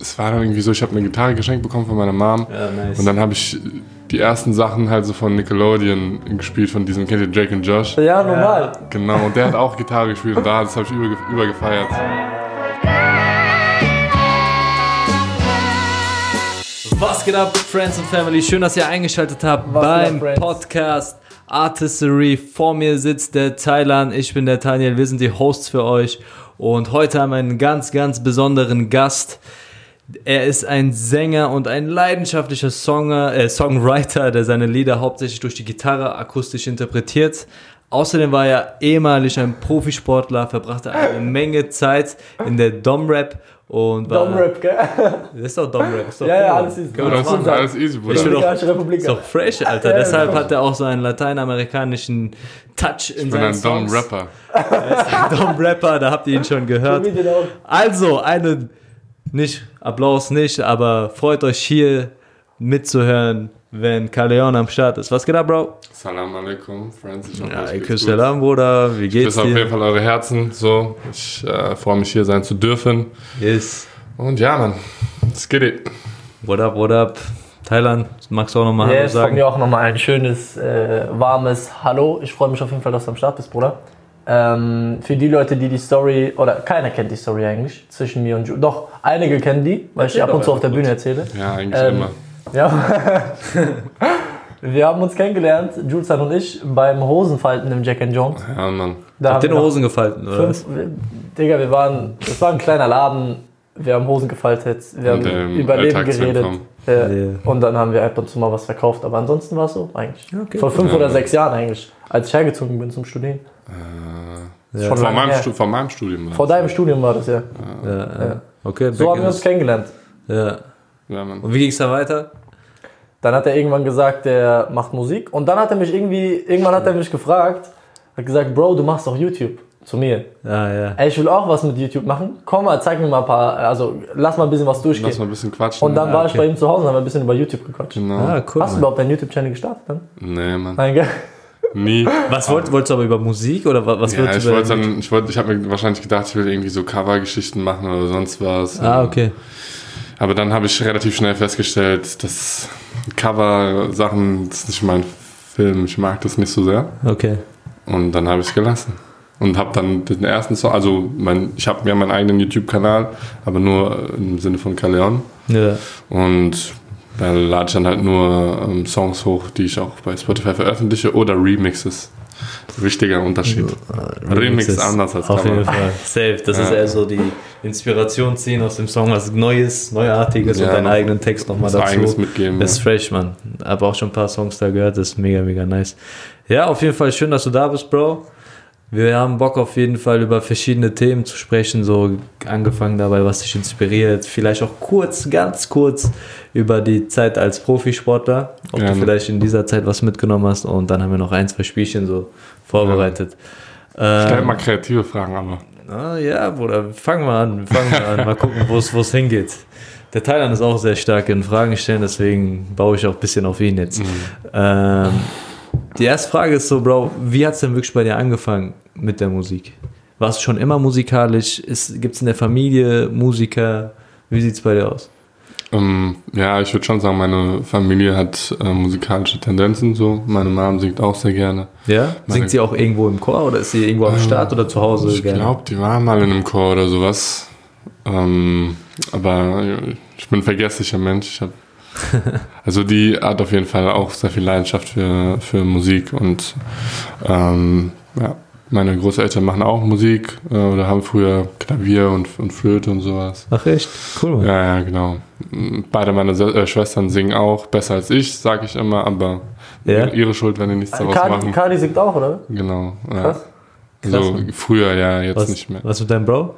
es war dann irgendwie so, ich habe eine Gitarre geschenkt bekommen von meiner Mom. Ja, nice. Und dann habe ich die ersten Sachen halt so von Nickelodeon gespielt, von diesem, kennt ihr Drake und Josh? Ja, normal. Genau, und der hat auch Gitarre gespielt und da, das habe ich über, übergefeiert. Was geht ab, Friends und Family? Schön, dass ihr eingeschaltet habt Was beim Friends? Podcast Artistry. Vor mir sitzt der Thailand, ich bin der Daniel, wir sind die Hosts für euch. Und heute haben wir einen ganz, ganz besonderen Gast. Er ist ein Sänger und ein leidenschaftlicher Songer, äh, Songwriter, der seine Lieder hauptsächlich durch die Gitarre akustisch interpretiert. Außerdem war er ehemalig ein Profisportler, verbrachte eine Menge Zeit in der Dom-Rap und war... Domrap, gell? Das ist doch Dom-Rap. ist doch Ja, ja, cool. alles easy. Wir Das ist alles easy, Bruder. Ich will doch- Republik. Ist doch fresh, Alter. Ja, ja, Deshalb voll. hat er auch so einen lateinamerikanischen Touch in Ich bin ein Songs. dumb Rapper. Dom-Rapper, da habt ihr ihn schon gehört. Also, eine, nicht, Applaus nicht, aber freut euch hier mitzuhören, wenn Kaleon am Start ist. Was geht ab, Bro? Salam alaikum, Friends. Ich hoffe, Ja, ich küsse. Salam, Bruder. Wie Ich geht's küsse auf jeden dir? Fall eure Herzen. So, ich äh, freue mich hier sein zu dürfen. Yes. Und ja, Mann, let's get it. What up, what up? Thailand, magst du auch nochmal Hallo Yes, von sagen? mir auch nochmal ein schönes, äh, warmes Hallo. Ich freue mich auf jeden Fall, dass du am Start bist, Bruder. Ähm, für die Leute, die die Story, oder keiner kennt die Story eigentlich, zwischen mir und Ju. Doch, einige kennen die, weil ich die Erzähl ab und zu auf der Bühne erzähle. Ja, eigentlich Ähm, immer. Ja. Wir haben uns kennengelernt, Julsan und ich, beim Hosenfalten im Jack and Jones. Ja, Mann. Da Habt ihr wir in Hosen gefalten, oder? Fünf, Digga, wir waren, das war ein kleiner Laden, wir haben Hosen gefaltet, wir haben ähm, über Leben geredet. Äh, Ja. Und dann haben wir ab und zu mal was verkauft, aber ansonsten war es so eigentlich. okay. Vor fünf Ja. oder sechs Jahren eigentlich, als ich hergezogen bin zum Studieren. Äh, Schon vor, meinem her. Stu- vor meinem Studium. war Vor das. deinem Studium war das ja. Ja, ja. Okay, So haben wir uns kennengelernt. Ja. Ja. Und wie ging's da weiter? Dann hat er irgendwann gesagt, der macht Musik. Und dann hat er mich irgendwie, irgendwann hat er mich gefragt, hat gesagt, Bro, du machst doch YouTube. Zu mir. Ja, ja. Ey, ich will auch was mit YouTube machen. Komm mal, zeig mir mal ein paar, also lass mal ein bisschen was durchgehen. Lass mal ein bisschen quatschen. Und dann Ja, war ich okay. bei ihm zu Hause und haben wir ein bisschen über YouTube gequatscht. Genau. Ah, cool. Hast du überhaupt deinen YouTube-Channel gestartet dann? Nee, Mann. Nein, gell? Nie. Was wollt, wolltest du aber über Musik oder wa- was Ja, wolltest ich du über wollte dann, ich wollte, ich habe mir wahrscheinlich gedacht, ich will irgendwie so Covergeschichten machen oder sonst was. Ah, okay. Aber dann habe ich relativ schnell festgestellt, dass Cover-Sachen, das ist nicht mein Film. Ich mag das nicht so sehr. Okay. Und dann habe ich es gelassen. Und habe dann den ersten Song, also mein, ich habe mir meinen eigenen YouTube-Kanal, aber nur im Sinne von Kaleon. Ja. Und da lade ich dann halt nur ähm, Songs hoch, die ich auch bei Spotify veröffentliche oder Remixes. Wichtiger Unterschied. Remix ist anders als Auf Cover. jeden Fall. Safe. Das ist Ja. eher so die Inspiration ziehen aus dem Song, was Neues, Neuartiges Ja, und deinen eigenen Text nochmal dazu. eigenes mitgeben. Das ist fresh, Mann. Hab auch schon ein paar Songs da gehört, das ist mega, mega nice. Ja, auf jeden Fall schön, dass du da bist, Bro. Wir haben Bock auf jeden Fall über verschiedene Themen zu sprechen, so angefangen dabei, was dich inspiriert. Vielleicht auch kurz, ganz kurz über die Zeit als Profisportler, ob Gerne. du vielleicht in dieser Zeit was mitgenommen hast und dann haben wir noch ein, zwei Spielchen so vorbereitet. Stell Ähm, mal kreative Fragen, aber. Ah, ja, Bruder, fangen wir an. Fangen wir an. Mal gucken, wo es hingeht. Der Thailand ist auch sehr stark in Fragen stellen, deswegen baue ich auch ein bisschen auf ihn jetzt. Ähm, die erste Frage ist so, Bro, wie hat es denn wirklich bei dir angefangen mit der Musik? Warst du schon immer musikalisch? Gibt es in der Familie Musiker? Wie sieht es bei dir aus? Ähm, ja, ich würde schon sagen, meine Familie hat äh, musikalische Tendenzen so. Meine Mom singt auch sehr gerne. Ja? Singt sie auch irgendwo im Chor oder ist sie irgendwo am Start oder zu Hause? Ich glaube, die war mal in einem Chor oder sowas. Ähm, aber ich bin ein vergesslicher Mensch. Ich hab, also die hat auf jeden Fall auch sehr viel Leidenschaft für, für Musik und ähm, ja, meine Großeltern machen auch Musik äh, oder haben früher Klavier und, und Flöte und sowas. Ach echt? Cool. Ja, ja, genau. Beide meine Se äh, Schwestern singen auch besser als ich, sage ich immer, aber Ja? ihre Schuld, wenn die nichts daraus Kadi, machen. Kadi singt auch, oder? Genau. Ja. Krass. So Krass. früher, ja, jetzt Was, nicht mehr. was mit deinem Bro?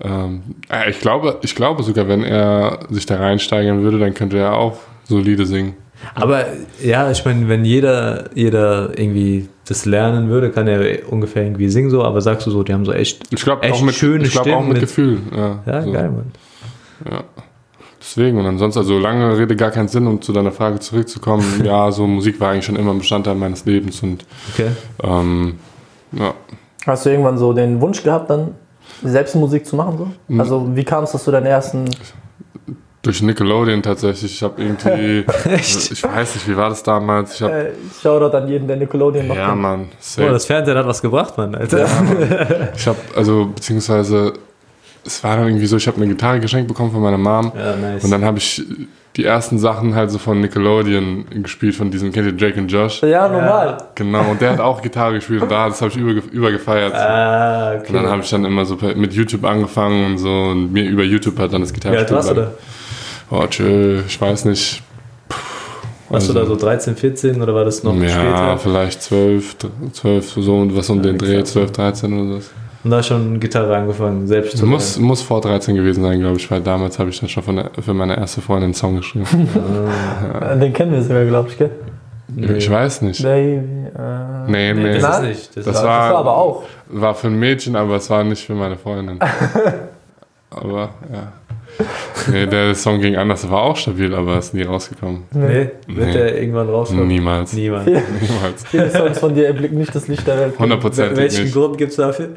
Ähm, äh, ich glaube, ich glaube sogar, wenn er sich da reinsteigern würde, dann könnte er auch solide singen. Aber ja, ich meine, wenn jeder, jeder irgendwie das lernen würde, kann er ungefähr irgendwie singen so, aber sagst du so, die haben so echt, Ich glaube Echt auch mit, schöne ich glaub, auch Stimmen mit mit- Gefühl. Ja, ja, so. geil, Mann. Deswegen und ansonsten, also lange Rede gar keinen Sinn, um zu deiner Frage zurückzukommen. ja, so Musik war eigentlich schon immer ein Bestandteil meines Lebens und Okay. ähm, ja, Hast du irgendwann so den Wunsch gehabt, dann selbst Musik zu machen? So? Also wie kam es, dass du deinen ersten Durch Nickelodeon tatsächlich. Ich habe irgendwie. Echt? Ich weiß nicht, wie war das damals? Ich hab, Äh, Shoutout an jeden, der Nickelodeon noch ja. Mann. Oh, Safe. das Fernsehen hat was gebracht, Mann, Alter. Ich habe, also, beziehungsweise, es war dann irgendwie so, ich habe eine Gitarre geschenkt bekommen von meiner Mom. Ja, nice. Und dann habe ich die ersten Sachen halt so von Nickelodeon gespielt, von diesem, kennt ihr Drake und Josh? Ja, normal. Genau, und der hat auch Gitarre gespielt und da, das habe ich über, übergefeiert. ah, okay. Und dann habe ich dann immer so mit YouTube angefangen und so und mir über YouTube hat dann das Wie alt Gitarre warst du da? Oh, tschö, ich weiß nicht. Warst du da so 13, 14 oder war das noch ja, später? vielleicht 12, 12, so was um den Dreh, krass. 12, 13 oder so. Und da schon Gitarre angefangen, selbst zu Muss, muss vor 13 gewesen sein, glaube ich, weil damals habe ich dann schon von der, für meine erste Freundin einen Song geschrieben. Äh, Den kennen wir sogar, glaube ich, gell? Ich weiß nicht. Baby. Äh, Nee, Nee, nee. das nicht. Das, Das war- war aber auch. War für ein Mädchen, aber es war nicht für meine Freundin. aber, ja. Nee, der Song ging anders, der war auch stabil, aber ist nie rausgekommen. Nee, wird Nee. der irgendwann rauskommen? Niemals. Niemand. Niemals. Viele Songs von dir erblicken nicht das Licht der Welt. Hundertprozentig Welchen nicht. Grund gibt es dafür?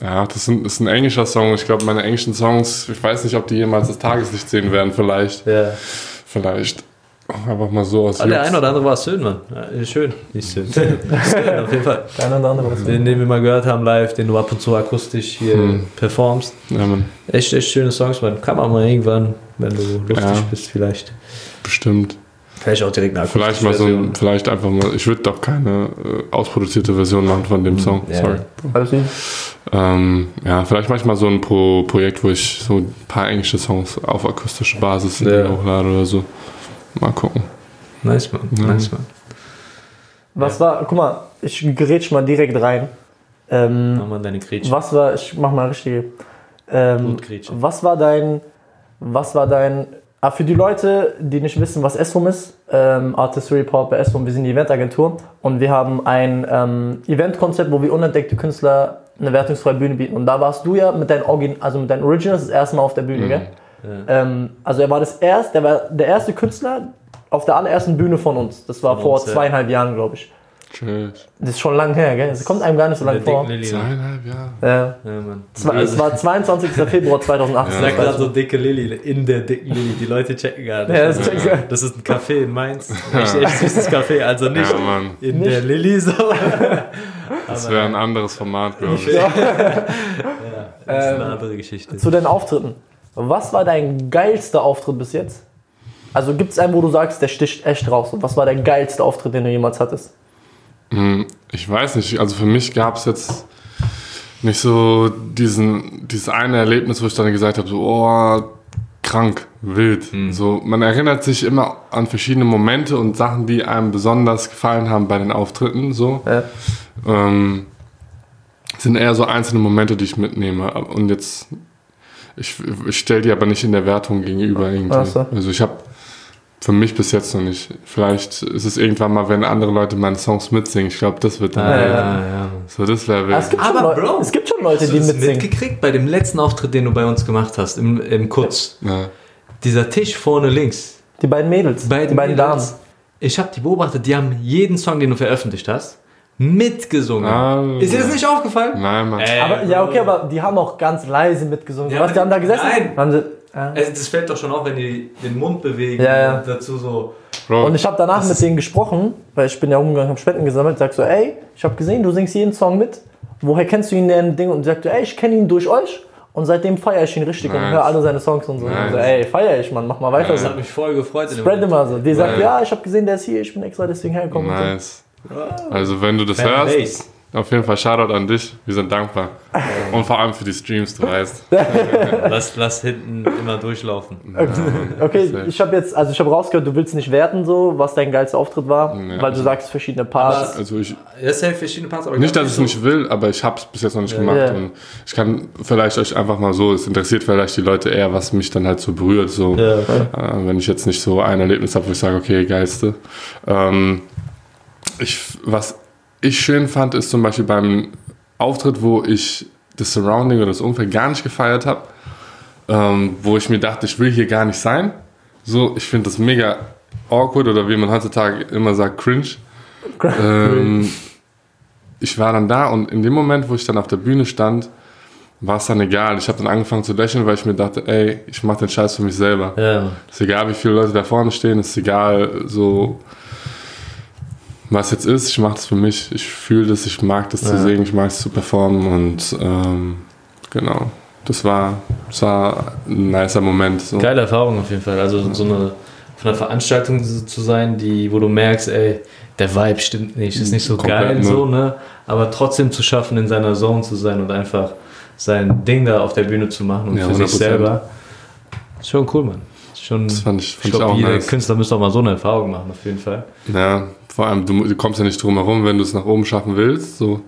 Ja, das ist, ein, das ist ein englischer Song. Ich glaube, meine englischen Songs, ich weiß nicht, ob die jemals das Tageslicht sehen werden. Vielleicht. Ja. Vielleicht. Einfach mal so aus Ah, der eine oder andere war schön, Mann. Ja, ist schön. Nicht schön. schön, auf jeden Fall. Kein oder andere. was- Den, den wir mal gehört haben live, den du ab und zu akustisch hier Hm. performst. Ja, man, Echt, echt schöne Songs, man. Kann man mal irgendwann, wenn du lustig Ja. bist, vielleicht. bestimmt. Vielleicht auch direkt eine Vielleicht mal so ein, vielleicht einfach mal, ich würde doch keine äh, ausproduzierte Version machen von dem Song. Ja. Sorry. Alles gut. Ähm, ja, vielleicht manchmal so ein Pro Projekt, wo ich so ein paar englische Songs auf akustische Basis Ja. hochlade oder so. Mal gucken. Nice, man. Ja. Nice, man. Was war, guck mal, ich gerätsch mal direkt rein. Ähm, Mach mal deine Gretchen. was war, ich mach mal richtige. Ähm, was war dein, was war dein, ah, für die Leute, die nicht wissen, was SWOM ist, ähm, Artistry Report bei SWOM, wir sind die Eventagentur und wir haben ein ähm, Eventkonzept, wo wir unentdeckte Künstler eine wertungsfreie Bühne bieten. Und da warst du ja mit deinen, Origin, also mit deinen Originals das erste Mal auf der Bühne, Mhm. gell? Ähm, also er war das erste, der war der erste Künstler auf der allerersten Bühne von uns. Das war Von vor uns, ja. zweieinhalb Jahren, glaube ich. Tschüss. Das ist schon lang her, gell? Es kommt einem gar nicht so lange vor. Lilly. Zweieinhalb Jahre. Äh, Ja, Mann. zwei, es war 22. Februar 2018. Sag gerade so dicke Lilly in der dicken Lilly. Die Leute checken gar nicht. Ja, das checken das ist ein Café in Mainz. Echt, echt süßes Café. Also nicht Ja, in Nicht- der Lilly so. Das wäre ein anderes Format, glaube ich. Ja. Das ist eine Ähm, andere Geschichte. Zu deinen Auftritten. Was war dein geilster Auftritt bis jetzt? Also gibt es einen, wo du sagst, der sticht echt raus. Und was war der geilste Auftritt, den du jemals hattest? Hm, Ich weiß nicht, also für mich gab es jetzt nicht so diesen, dieses eine Erlebnis, wo ich dann gesagt habe, so, oh, krank, wild. So, man erinnert sich immer an verschiedene Momente und Sachen, die einem besonders gefallen haben bei den Auftritten. So. Ja. Ähm, sind eher so einzelne Momente, die ich mitnehme. Und jetzt, ich, ich stelle die aber nicht in der Wertung gegenüber irgendwie. So. Also ich habe für mich bis jetzt noch nicht. Vielleicht ist es irgendwann mal, wenn andere Leute meine Songs mitsingen. Ich glaube, das wird dann. Ah, ja, ja. So, das wäre wild. es, gibt Aber schon Leu- Bro, es gibt schon Leute, Hast die mitsingen. mitgekriegt bei dem letzten Auftritt, den du bei uns gemacht hast, im, im Kutz? Ja. Dieser Tisch vorne links. Die beiden Mädels, Beide die beiden Mädels. Damen. Ich habe die beobachtet, die haben jeden Song, den du veröffentlicht hast, mitgesungen. Ah, Ist dir das nicht aufgefallen? Nein, Mann. Ey, Aber, ja, okay, aber die haben auch ganz leise mitgesungen. Ja, Was, die aber haben da gesessen? nein. Haben sie, ja. Also das fällt doch schon auf, wenn die den Mund bewegen Ja, ja. und dazu so. Bro, Und ich habe danach mit denen gesprochen, weil ich bin ja umgegangen, habe Spenden gesammelt, sag so, ey, ich habe gesehen, du singst jeden Song mit. Woher kennst du ihn denn? Ding? Und sie sagt, ey, ich kenne ihn durch euch. Und seitdem feiere ich ihn richtig und Nice. höre alle seine Songs und so. Nice. Und so ey, feiere ich, Mann, mach mal weiter Das so. hat mich voll gefreut. in dem Spread immer so. Die sagt, Nice. ja, ich habe gesehen, der ist hier, ich bin extra deswegen hergekommen. und so. nice. Also, wenn du das Fan hörst, Base. Auf jeden Fall Shoutout an dich. Wir sind dankbar. Und vor allem für die Streams, du weißt. Lass, lass hinten immer durchlaufen. Okay, Safe. ich habe jetzt, also ich habe rausgehört, du willst nicht werten, so, was dein geilster Auftritt war, Ja. weil du sagst verschiedene Parts. Also, ich, Das sind verschiedene Parts, aber Nicht, dass ich es nicht will, aber ich habe es bis jetzt noch nicht gemacht. Ja. Und ich kann vielleicht euch einfach mal so, es interessiert vielleicht die Leute eher, was mich dann halt so berührt. So, Ja. äh, wenn ich jetzt nicht so ein Erlebnis habe, wo ich sage, okay, geilste. Ähm, ich, was ich schön fand, ist zum Beispiel beim Auftritt, wo ich das Surrounding oder das Umfeld gar nicht gefeiert habe, ähm, wo ich mir dachte, ich will hier gar nicht sein. So, ich finde das mega awkward oder wie man heutzutage immer sagt, cringe. ähm, ich war dann da und in dem Moment, wo ich dann auf der Bühne stand, war es dann egal. Ich habe dann angefangen zu lächeln, weil ich mir dachte, ey, ich mache den Scheiß für mich selber. Ja, Ist egal, wie viele Leute da vorne stehen, ist egal, so was jetzt ist, ich mache das für mich. Ich fühle das, ich mag das zu Ja. singen, ich mag es zu performen und ähm, genau. Das war, das war ein nicer Moment. So. Geile Erfahrung auf jeden Fall. Also so eine von einer Veranstaltung zu sein, die, wo du merkst, ey, der Vibe stimmt nicht, ist nicht so Komplett, geil, ne? so, ne? Aber trotzdem zu schaffen, in seiner Zone zu sein und einfach sein Ding da auf der Bühne zu machen und Ja, für sich 100%. selber. Ist schon cool, Mann. Schon, Das fand ich, ich fand ich glaube, auch jeder nice. Künstler müsste auch mal so eine Erfahrung machen, auf jeden Fall. Ja, vor allem, du, du kommst ja nicht drum herum, wenn du es nach oben schaffen willst. So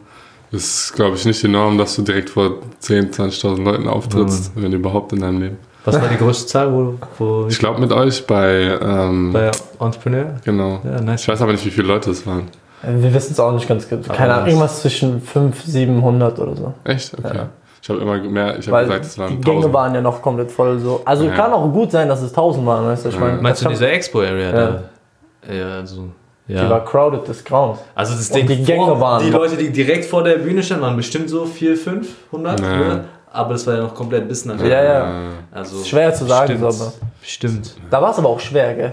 ist, glaube ich, nicht die Norm, dass du direkt vor 10.000, 20.000 Leuten auftrittst, wenn überhaupt in deinem Leben. Was war die größte Zahl, wo, wo Ich glaube mit euch bei, ähm, bei Entrepreneur? genau. Ja, nice. Ich weiß aber nicht, wie viele Leute es waren. Wir wissen es auch nicht ganz genau. Keine Aber Ahnung, was- irgendwas zwischen 500, 700 oder so. Echt? Okay. Ja. Ich habe immer mehr, ich habe gesagt, es waren die Gänge 1000. waren ja noch komplett voll so. Also Ja. kann auch gut sein, dass es 1000 waren, weißt du? Ich Ja. meine, Meinst du diese Expo-Area Ja. da? Ja, also. kann- Die war Ja. crowded des Grauens. Also das Ding, die Gänge vor, waren die Leute, die direkt vor der Bühne standen, waren bestimmt so 400, 500, Ja. ne? aber das war ja noch komplett bis nach Ja, ja. Also Schwer zu sagen, stimmt. so, aber- Stimmt. Da war es aber auch schwer, gell?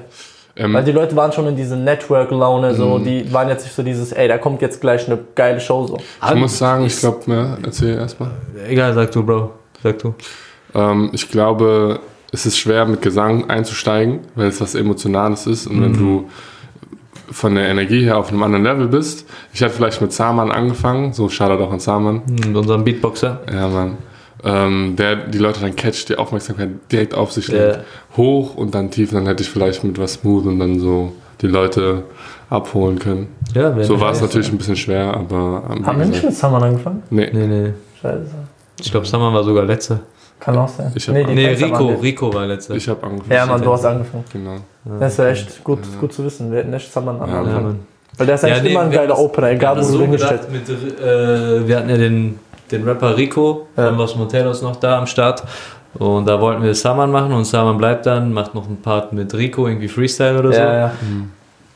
Ähm, Weil die Leute waren schon in dieser Network-Laune, so, Mhm. die waren jetzt nicht so dieses, ey, da kommt jetzt gleich eine geile Show, so. ich muss sagen, ich glaube, ja, erzähl erstmal. Egal, sag du, Bro. Sag du. Ähm, ich glaube, es ist schwer mit Gesang einzusteigen, weil es was Emotionales ist. Und Mhm. wenn du von der Energie her auf einem anderen Level bist, ich hatte vielleicht mit Saman angefangen, so Shoutout auch an Saman, Hm, Unseren Beatboxer. ja Mann, ähm, der die Leute dann catcht, die Aufmerksamkeit direkt auf sich Ja. legt, hoch und dann tief, dann hätte ich vielleicht mit was Smooth und dann so die Leute abholen können. Ja, So war es natürlich ein bisschen schwer, aber ähm, Haben wir nicht mit Summer angefangen? nee, Nee, nee. Scheiße. Ich glaube, Saman war sogar letzter. Kann auch sein. Ich Nee, Tänzer Rico. Rico war letzter. ich habe angefangen. Ja, Mann, du hast angefangen. Genau. Das ist ja echt gut, gut zu wissen. Wir hätten echt Summer Ja, angefangen. ja. Weil der ist Ja, eigentlich nee, immer ein geiler Opener, egal wo du so hingestellt. mit, äh, wir hatten ja den, den Rapper Rico Ja. von Los Monteros noch da am Start. Und da wollten wir Saman machen und Saman bleibt dann, macht noch einen Part mit Rico, irgendwie Freestyle oder so. Ja, ja.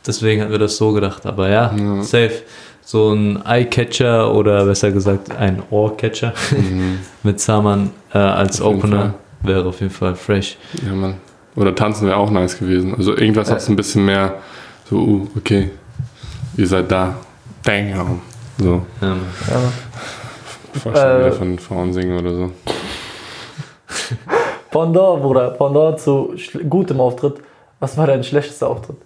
Deswegen hatten wir das so gedacht. Aber ja, Ja. safe. So ein Eye-Catcher oder besser gesagt ein Ohr-Catcher Mhm. mit Saman äh, als Auf Opener wäre auf jeden Fall fresh. Ja, Mann. Oder tanzen wäre auch nice gewesen. Also irgendwas hat es ein bisschen mehr so, uh, okay, ihr seid da. Damn. So, Ja, Mann. ja. Mann. Schon Äh. wieder von Frauen singe oder so. Pendant, Bruder, Pendant zu gutem Auftritt. Was war dein schlechtester Auftritt?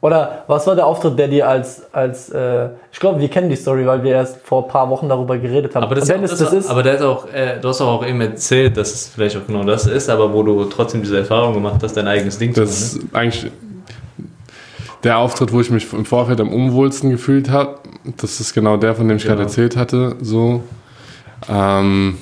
Oder was war der Auftritt, der dir als, als äh, ich glaube, wir kennen die Story, weil wir erst vor ein paar Wochen darüber geredet haben. Aber, das, Wenn das, es das ist, aber der auch, äh, du hast auch eben erzählt, dass es vielleicht auch genau das ist, aber wo du trotzdem diese Erfahrung gemacht hast, dein eigenes Ding Das zu machen. ist eigentlich der Auftritt, wo ich mich im Vorfeld am unwohlsten gefühlt habe. Das ist genau der, von dem ich Genau. gerade erzählt hatte. So. Ähm,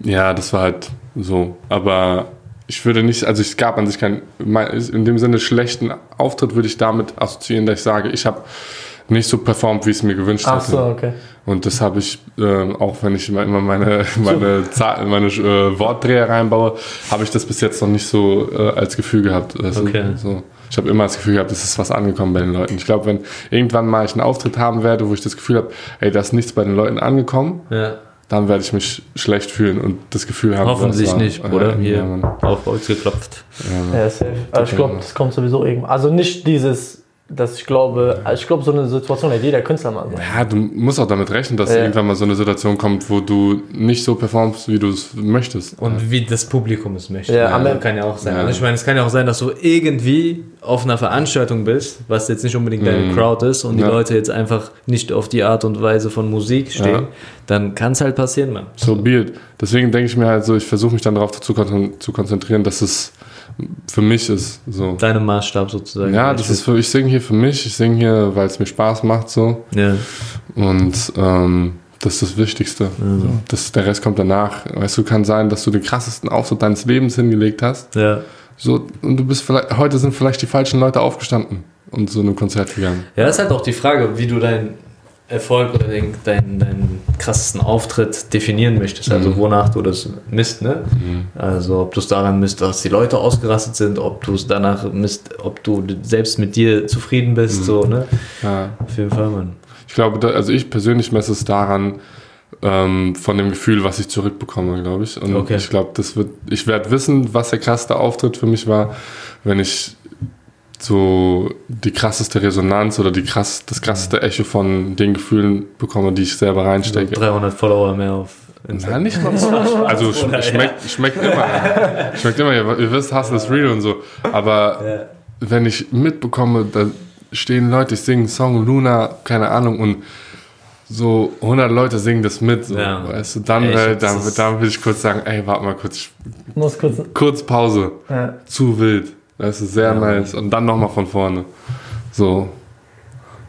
ja, das war halt so. Aber ich würde nicht, also es gab an sich keinen, in dem Sinne schlechten Auftritt würde ich damit assoziieren, dass ich sage, ich habe nicht so performt, wie ich es mir gewünscht ach hatte. so, okay. Und das habe ich, ähm, auch wenn ich immer meine, meine, Zahl, meine äh, Wortdreher reinbaue, habe ich das bis jetzt noch nicht so äh, als Gefühl gehabt. du? Okay. So. Ich habe immer das Gefühl gehabt, es ist was angekommen bei den Leuten. Ich glaube, wenn irgendwann mal ich einen Auftritt haben werde, wo ich das Gefühl habe, ey, da ist nichts bei den Leuten angekommen, Ja, dann werde ich mich schlecht fühlen und das Gefühl haben, hoffentlich nicht, Bruder. Ja, Hier ja, auf Holz geklopft. Ja. Ja, safe. Also ich glaube, das kommt sowieso irgendwann. Also nicht dieses, dass ich glaube, ich glaube, so eine Situation hat jeder Künstler mal. So. Ja, du musst auch damit rechnen, dass Ja. irgendwann mal so eine Situation kommt, wo du nicht so performst, wie du es möchtest. Und wie das Publikum es möchte. Ja, Ja, am- kann ja auch sein. Ja. Also ich meine, es kann ja auch sein, dass du irgendwie auf einer Veranstaltung bist, was jetzt nicht unbedingt deine Mhm. Crowd ist und die Ja. Leute jetzt einfach nicht auf die Art und Weise von Musik stehen, Ja. dann kann es halt passieren, man. So be it. Deswegen denke ich mir halt so, ich versuche mich dann darauf zu konzentrieren, dass es für mich ist. So. Deinem Maßstab sozusagen. Ja, das ist für, ich singe hier für mich, ich singe hier, weil es mir Spaß macht so. Ja. Und ähm, das ist das Wichtigste. So. Das, der Rest kommt danach. Weißt du, kann sein, dass du den krassesten Auftritt deines Lebens hingelegt hast. Ja. So, und du bist vielleicht, heute sind vielleicht die falschen Leute aufgestanden und zu einem Konzert gegangen. Ja, das ist halt auch die Frage, wie du deinen Erfolg oder den, deinen, deinen krassesten Auftritt definieren möchtest. Also Mhm. wonach du das misst, ne? Also ob du es daran misst, dass die Leute ausgerastet sind, ob du es danach misst, ob du selbst mit dir zufrieden bist, Mhm. so, ne? Ja. Auf jeden Fall, Mann. Ich glaube, also ich persönlich messe es daran, ähm, von dem Gefühl, was ich zurückbekomme, glaube ich. Und Okay. ich glaube, das wird, ich werde wissen, was der krasseste Auftritt für mich war, wenn ich so die krasseste Resonanz oder die krass, das krasseste Echo von den Gefühlen bekomme, die ich selber reinstecke. 300 Follower mehr auf Nein, nicht mal so. Also sch- schmeckt, schmeckt immer. Schmeckt immer. Ihr, wisst, Hustle is real und so. Aber Ja. wenn ich mitbekomme, da stehen Leute, ich singe einen Song, Luna, keine Ahnung, und so 100 Leute singen das mit. So, Ja. weißt du, dann, Ey, hab- dann, ist- dann will ich kurz sagen, ey, warte mal kurz, muss kurz. kurz Pause. Ja. Zu wild. Das ist sehr nice. Und dann nochmal von vorne. So.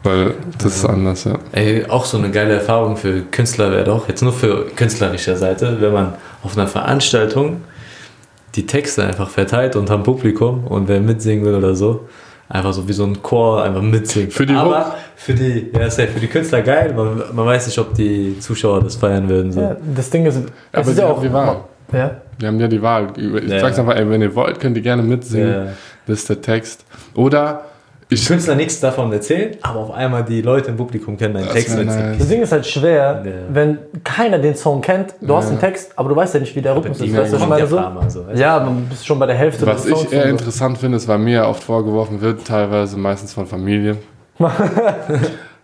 Weil das ist anders, ja. Ey, auch so eine geile Erfahrung für Künstler wäre doch, jetzt nur für künstlerischer Seite, wenn man auf einer Veranstaltung die Texte einfach verteilt unterm Publikum und wer mitsingen will oder so, einfach so wie so ein Chor einfach mitsingen. Für die Aber für die, ja, ist ja für die Künstler geil, man, man weiß nicht, ob die Zuschauer das feiern würden. So. Ja, das Ding ist, es Aber ist ja haben auch. die Wahl. Ja. Wir haben ja die Wahl. Ich Ja. sag's einfach, ey, wenn ihr wollt, könnt ihr gerne mitsingen. Ja. Das ist der Text. Oder ich. Künstler nichts davon erzählen, aber auf einmal die Leute im Publikum kennen deinen Das Text nice. Das Ding ist halt schwer, Ja. wenn keiner den Song kennt. Du hast den Text, aber du weißt ja nicht, wie der Rhythmus ist. Die Weißt du, was ich meine? So? Ja, man bist schon bei der Hälfte Was des Songs. ich eher interessant finde, ist, weil mir oft vorgeworfen wird, teilweise meistens von Familie,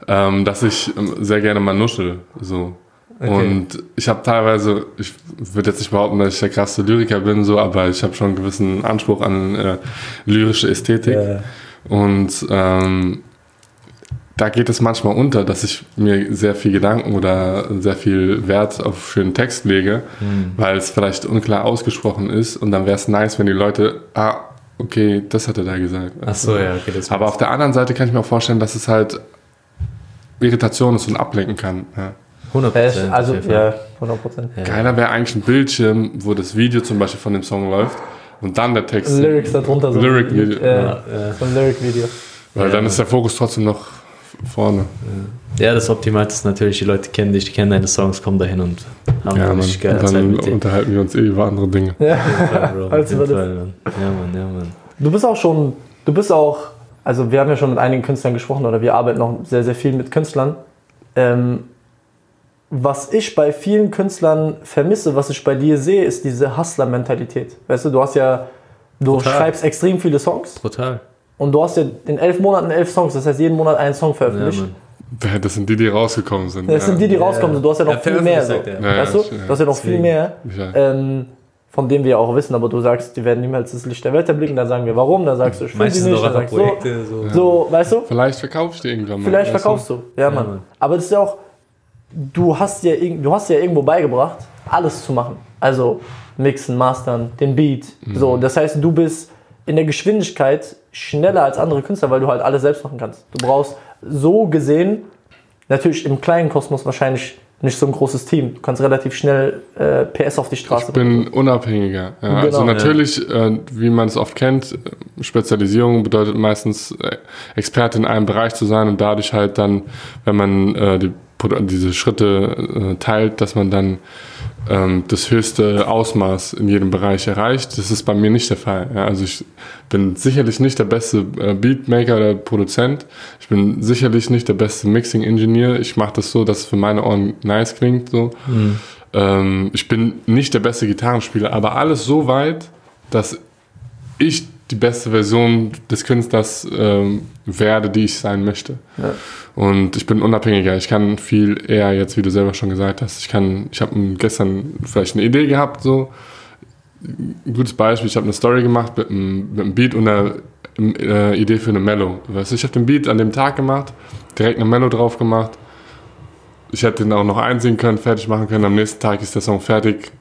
ähm, dass ich ähm, sehr gerne mal nuschel. So. Und ich habe teilweise, ich würde jetzt nicht behaupten, dass ich der krasse Lyriker bin, so, aber ich habe schon einen gewissen Anspruch an äh, lyrische Ästhetik. Ja. Und ähm, da geht es manchmal unter, dass ich mir sehr viel Gedanken oder sehr viel Wert auf schönen Text lege, weil es vielleicht unklar ausgesprochen ist und dann wäre es nice, wenn die Leute, ah, okay, das hat er da gesagt. Ach so, ja, okay, das Aber auf der anderen Seite kann ich mir auch vorstellen, dass es halt Irritation ist und ablenken kann. Ja. 100 Ja, ich- Also, ja, 100 Prozent. Ja. Geiler wäre eigentlich ein Bildschirm, wo das Video zum Beispiel von dem Song läuft und dann der Text. Lyrics darunter. So. Lyric-Video. Ja, Ja, ja. so ein Lyric-Video. Weil Ja. dann ist der Fokus trotzdem noch vorne. Ja, das Optimal ist natürlich, die Leute kennen dich, die kennen deine Songs, kommen dahin und haben Ja, richtig geile Und Zeit dann mit dir. unterhalten wir uns eh über andere Dinge. Ja. Auf jeden Fall, Bro, auf Als jeden über das- Fall, Mann. Ja, Mann, ja, Mann. Du bist auch schon, du bist auch, also wir haben ja schon mit einigen Künstlern gesprochen oder wir arbeiten auch sehr, sehr viel mit Künstlern. Ähm, was ich bei vielen Künstlern vermisse, was ich bei dir sehe, ist diese Hustler-Mentalität. Weißt du, du hast ja, du Total. schreibst extrem viele Songs Brutal. und du hast ja in elf Monaten elf Songs, das heißt jeden Monat einen Song Ja, veröffentlicht. Mann. Das sind die, die rausgekommen sind. das sind die, die Ja. rauskommen, du hast ja noch Ja, viel mehr. So. veröffentlicht, sagt er. Ja, weißt du, ja, du hast ja noch viel deswegen. mehr. Ja. Ähm, von dem wir ja auch wissen, aber du sagst, die werden niemals das Licht der Welt erblicken, dann sagen wir warum, dann sagst du, ich finde Meistens sie sind nicht, dann sagst du so. So. So, weißt du? Vielleicht verkaufst du irgendwann mal. Vielleicht verkaufst du. Ja, Mann. Mann. Aber das ist ja auch, du hast ja, irg- du hast ja irgendwo beigebracht, alles zu machen. Also mixen, mastern, den Beat. Mhm. So, das heißt, du bist in der Geschwindigkeit schneller als andere Künstler, weil du halt alles selbst machen kannst. Du brauchst so gesehen, natürlich im kleinen Kosmos wahrscheinlich nicht so ein großes Team. Du kannst relativ schnell äh, PS auf die Straße Ich bin unabhängiger. Ja, also Genau. natürlich, äh, wie man es oft kennt, äh, Spezialisierung bedeutet meistens äh, Experte in einem Bereich zu sein und dadurch halt dann, wenn man äh, die, diese Schritte äh, teilt, dass man dann ähm, das höchste Ausmaß in jedem Bereich erreicht. Das ist bei mir nicht der Fall. Ja, also ich bin sicherlich nicht der beste äh, Beatmaker oder Produzent. Ich bin sicherlich nicht der beste Mixing-Ingenieur. Ich mache das so, dass es für meine Ohren nice klingt. So. Ähm, ich bin nicht der beste Gitarrenspieler, aber alles so weit, dass ich die beste Version des Künstlers ähm, werde, die ich sein möchte. Ja. Und ich bin unabhängiger. Ich kann viel eher jetzt, wie du selber schon gesagt hast. Ich kann, ich habe gestern vielleicht eine Idee gehabt, so ein gutes Beispiel. Ich habe eine Story gemacht mit einem, mit einem Beat und einer äh, Idee für eine Mellow. Weißt du, ich habe den Beat an dem Tag gemacht, direkt eine Mellow drauf gemacht. Ich hätte den auch noch einsingen können, fertig machen können. Am nächsten Tag ist der Song fertig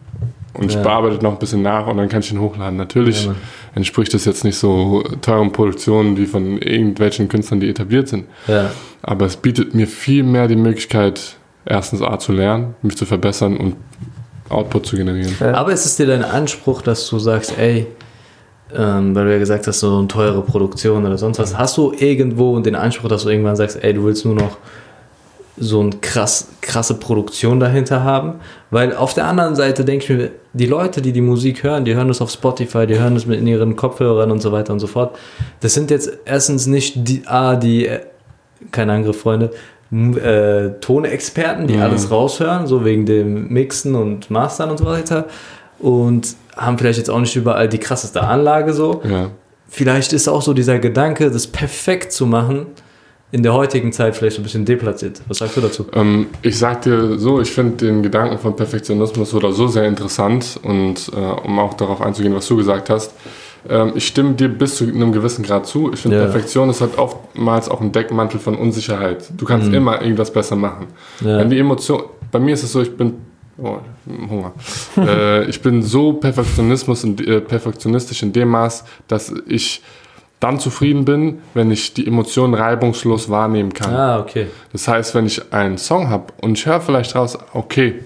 und ich Ja. bearbeite noch ein bisschen nach und dann kann ich ihn hochladen. Natürlich Ja, entspricht das jetzt nicht so teuren Produktionen wie von irgendwelchen Künstlern, die etabliert sind. Ja. Aber es bietet mir viel mehr die Möglichkeit, erstens A zu lernen, mich zu verbessern und Output zu generieren. Ja. Aber ist es dir dein Anspruch, dass du sagst, ey, ähm, weil du ja gesagt hast, so eine teure Produktion oder sonst was, hast du irgendwo den Anspruch, dass du irgendwann sagst, ey, du willst nur noch so eine krass, krasse Produktion dahinter haben? Weil auf der anderen Seite denke ich mir, die Leute, die die Musik hören, die hören das auf Spotify, die hören das mit in ihren Kopfhörern und so weiter und so fort. Das sind jetzt erstens nicht die, A, die, äh, kein Angriff, Freunde, äh, Tonexperten, die Mhm. alles raushören, so wegen dem Mixen und Mastern und so weiter. Und haben vielleicht jetzt auch nicht überall die krasseste Anlage so. Ja. Vielleicht ist auch so dieser Gedanke, das perfekt zu machen, in der heutigen Zeit vielleicht so ein bisschen deplatziert. Was sagst du dazu? Ähm, ich sag dir so, ich finde den Gedanken von Perfektionismus so oder so sehr interessant und äh, um auch darauf einzugehen, was du gesagt hast, ähm, ich stimme dir bis zu einem gewissen Grad zu. Ich finde, Ja. Perfektion ist halt oftmals auch ein Deckmantel von Unsicherheit. Du kannst Mhm. immer irgendwas besser machen. Ja. Wenn die Emotion, bei mir ist es so, ich bin, oh, Hunger. äh, ich bin so Perfektionismus und, äh, perfektionistisch in dem Maß, dass ich dann zufrieden bin, wenn ich die Emotionen reibungslos wahrnehmen kann. Ah, okay. Das heißt, wenn ich einen Song habe und ich höre vielleicht raus, okay,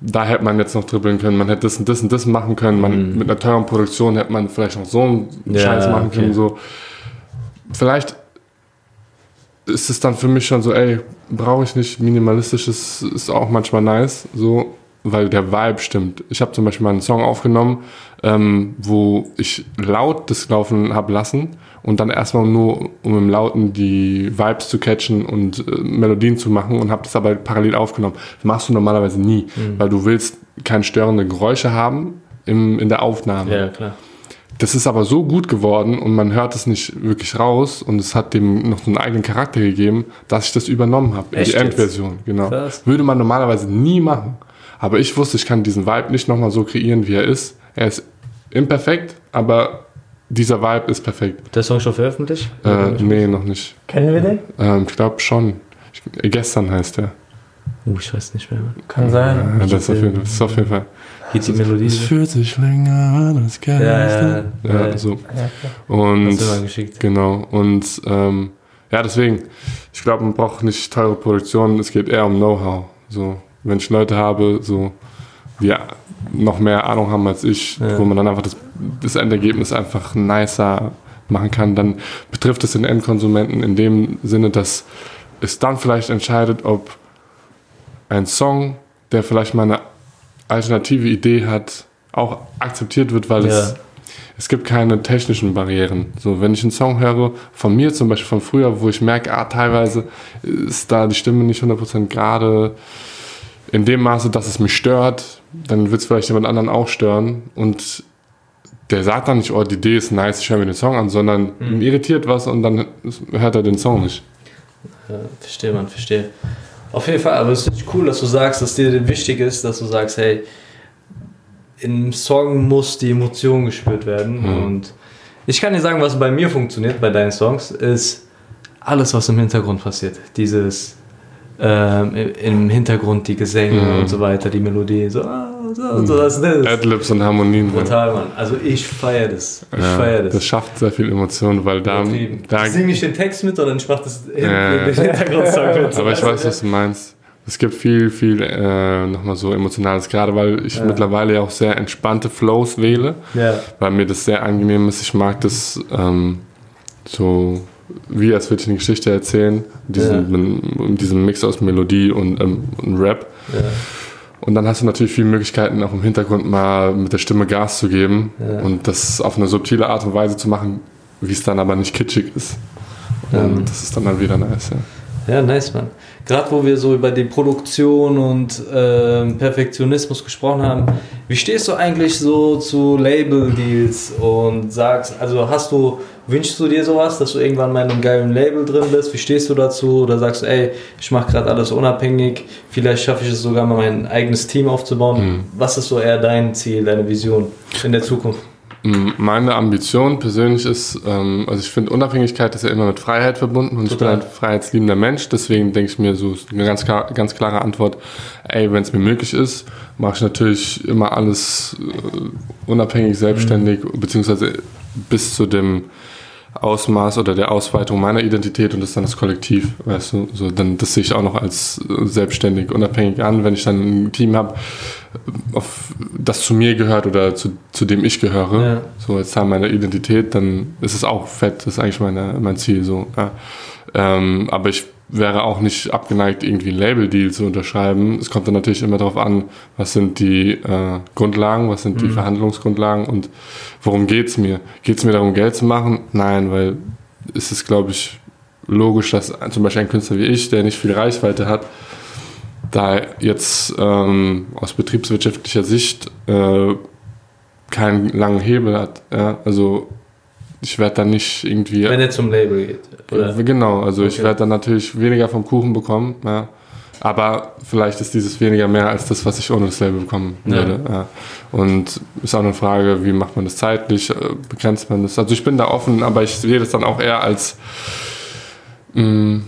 da hätte man jetzt noch dribbeln können, man hätte das und das und das machen können, man, mit einer teuren Produktion hätte man vielleicht noch so einen Ja, Scheiß machen okay. können. So. Vielleicht ist es dann für mich schon so, ey, brauche ich nicht, minimalistisches ist auch manchmal nice, so, weil der Vibe stimmt. Ich habe zum Beispiel mal einen Song aufgenommen, ähm, wo ich laut das Laufen habe lassen und dann erstmal nur, um im Lauten die Vibes zu catchen und äh, Melodien zu machen und habe das aber parallel aufgenommen. Das machst du normalerweise nie, weil du willst keine störenden Geräusche haben im, in der Aufnahme. Ja, klar. Das ist aber so gut geworden und man hört es nicht wirklich raus und es hat dem noch einen eigenen Charakter gegeben, dass ich das übernommen habe die? Endversion. Genau. Krass. Würde man normalerweise nie machen. Aber ich wusste, ich kann diesen Vibe nicht nochmal so kreieren, wie er ist. Er ist imperfekt, aber dieser Vibe ist perfekt. Der Song schon veröffentlicht? Äh, nee, noch nicht. Kennen wir den? Ähm, ich glaube schon. Ich, gestern heißt er. Oh, ich weiß nicht mehr. Kann sein. Ja, das, ist auf jeden, das ist auf jeden Fall. Geht die Melodie? Es fühlt sich länger an als ja, gestern. ja. Ja, Ja. so. Ja, klar. Und Hast du mal geschickt. Genau, und ähm, ja, deswegen, ich glaube, man braucht nicht teure Produktionen, es geht eher um Know-how. So, wenn ich Leute habe, so, die noch mehr Ahnung haben als ich, Ja. wo man dann einfach das, das Endergebnis einfach nicer machen kann, dann betrifft es den Endkonsumenten in dem Sinne, dass es dann vielleicht entscheidet, ob ein Song, der vielleicht mal eine alternative Idee hat, auch akzeptiert wird, weil es Ja. es gibt keine technischen Barrieren. So, wenn ich einen Song höre, von mir zum Beispiel von früher, wo ich merke, ah, teilweise ist da die Stimme nicht 100% gerade in dem Maße, dass es mich stört, dann wird es vielleicht jemand anderen auch stören und der sagt dann nicht, oh, die Idee ist nice, ich höre mir den Song an, sondern ihn irritiert was und dann hört er den Song nicht. Ja, verstehe, man, verstehe. Auf jeden Fall, aber es ist cool, dass du sagst, dass dir wichtig ist, dass du sagst, hey, im Song muss die Emotion gespürt werden. Mhm. Und ich kann dir sagen, was bei mir funktioniert bei deinen Songs, ist alles, was im Hintergrund passiert. Dieses ähm, im Hintergrund die Gesänge Mhm. und so weiter, die Melodie, so, ah, so, so das ist Adlibs und Harmonien. Brutal, Mann. Also ich feiere das. Ich Ja, feiere das. das schafft sehr viel Emotionen, weil da, da ich singe nicht den Text mit, sondern ich mache das in, Ja. den Hintergrundsong mit. Aber ich weiß, was du meinst. Es gibt viel, viel äh, nochmal so Emotionales, gerade weil ich Ja. mittlerweile ja auch sehr entspannte Flows wähle, Ja, weil mir das sehr angenehm ist. Ich mag das ähm, so, wie als würde ich eine Geschichte erzählen, diesen, diesen Mix aus Melodie und, ähm, und Rap. ja. Und dann hast du natürlich viele Möglichkeiten, auch im Hintergrund mal mit der Stimme Gas zu geben Ja. und das auf eine subtile Art und Weise zu machen, wie es dann aber nicht kitschig ist. Und das ist dann halt wieder nice, ja. Ja, nice, Mann. Gerade wo wir so über die Produktion und ähm, Perfektionismus gesprochen haben, wie stehst du eigentlich so zu Label-Deals und sagst, also hast du, wünschst du dir sowas, dass du irgendwann mal in einem geilen Label drin bist? Wie stehst du dazu? Oder sagst du, ey, ich mache gerade alles unabhängig, vielleicht schaffe ich es sogar mal mein eigenes Team aufzubauen? Mhm. Was ist so eher dein Ziel, deine Vision in der Zukunft? Meine Ambition persönlich ist, ähm, also ich finde Unabhängigkeit ist ja immer mit Freiheit verbunden und ich bin Total. ein freiheitsliebender Mensch, deswegen denke ich mir so ist eine ganz, klar, ganz klare Antwort, ey, wenn es mir möglich ist, mache ich natürlich immer alles äh, unabhängig, selbstständig, beziehungsweise bis zu dem Ausmaß oder der Ausweitung meiner Identität und das ist dann das Kollektiv, weißt du, so dann das sehe ich auch noch als äh, selbstständig, unabhängig an, wenn ich dann ein Team habe, auf das zu mir gehört oder zu, zu dem ich gehöre, Ja. so als Teil meiner Identität, dann ist es auch fett, das ist eigentlich meine, mein Ziel so. Ja. Ähm, aber ich wäre auch nicht abgeneigt, irgendwie ein Label-Deal zu unterschreiben. Es kommt dann natürlich immer darauf an, was sind die äh, Grundlagen, was sind die Verhandlungsgrundlagen und worum geht's mir? Geht's mir darum, Geld zu machen? Nein, weil es ist, glaube ich, logisch, dass zum Beispiel ein Künstler wie ich, der nicht viel Reichweite hat, da jetzt ähm, aus betriebswirtschaftlicher Sicht äh, keinen langen Hebel hat. Ja? Also ich werde dann nicht irgendwie. Wenn er zum Label geht. Oder? Genau, also ich Okay. werde dann natürlich weniger vom Kuchen bekommen. Ja. Aber vielleicht ist dieses weniger mehr als das, was ich ohne das Label bekommen Ja. würde. Ja. Und ist auch eine Frage, wie macht man das zeitlich, äh, begrenzt man das? Also ich bin da offen, aber ich sehe das dann auch eher als, mh,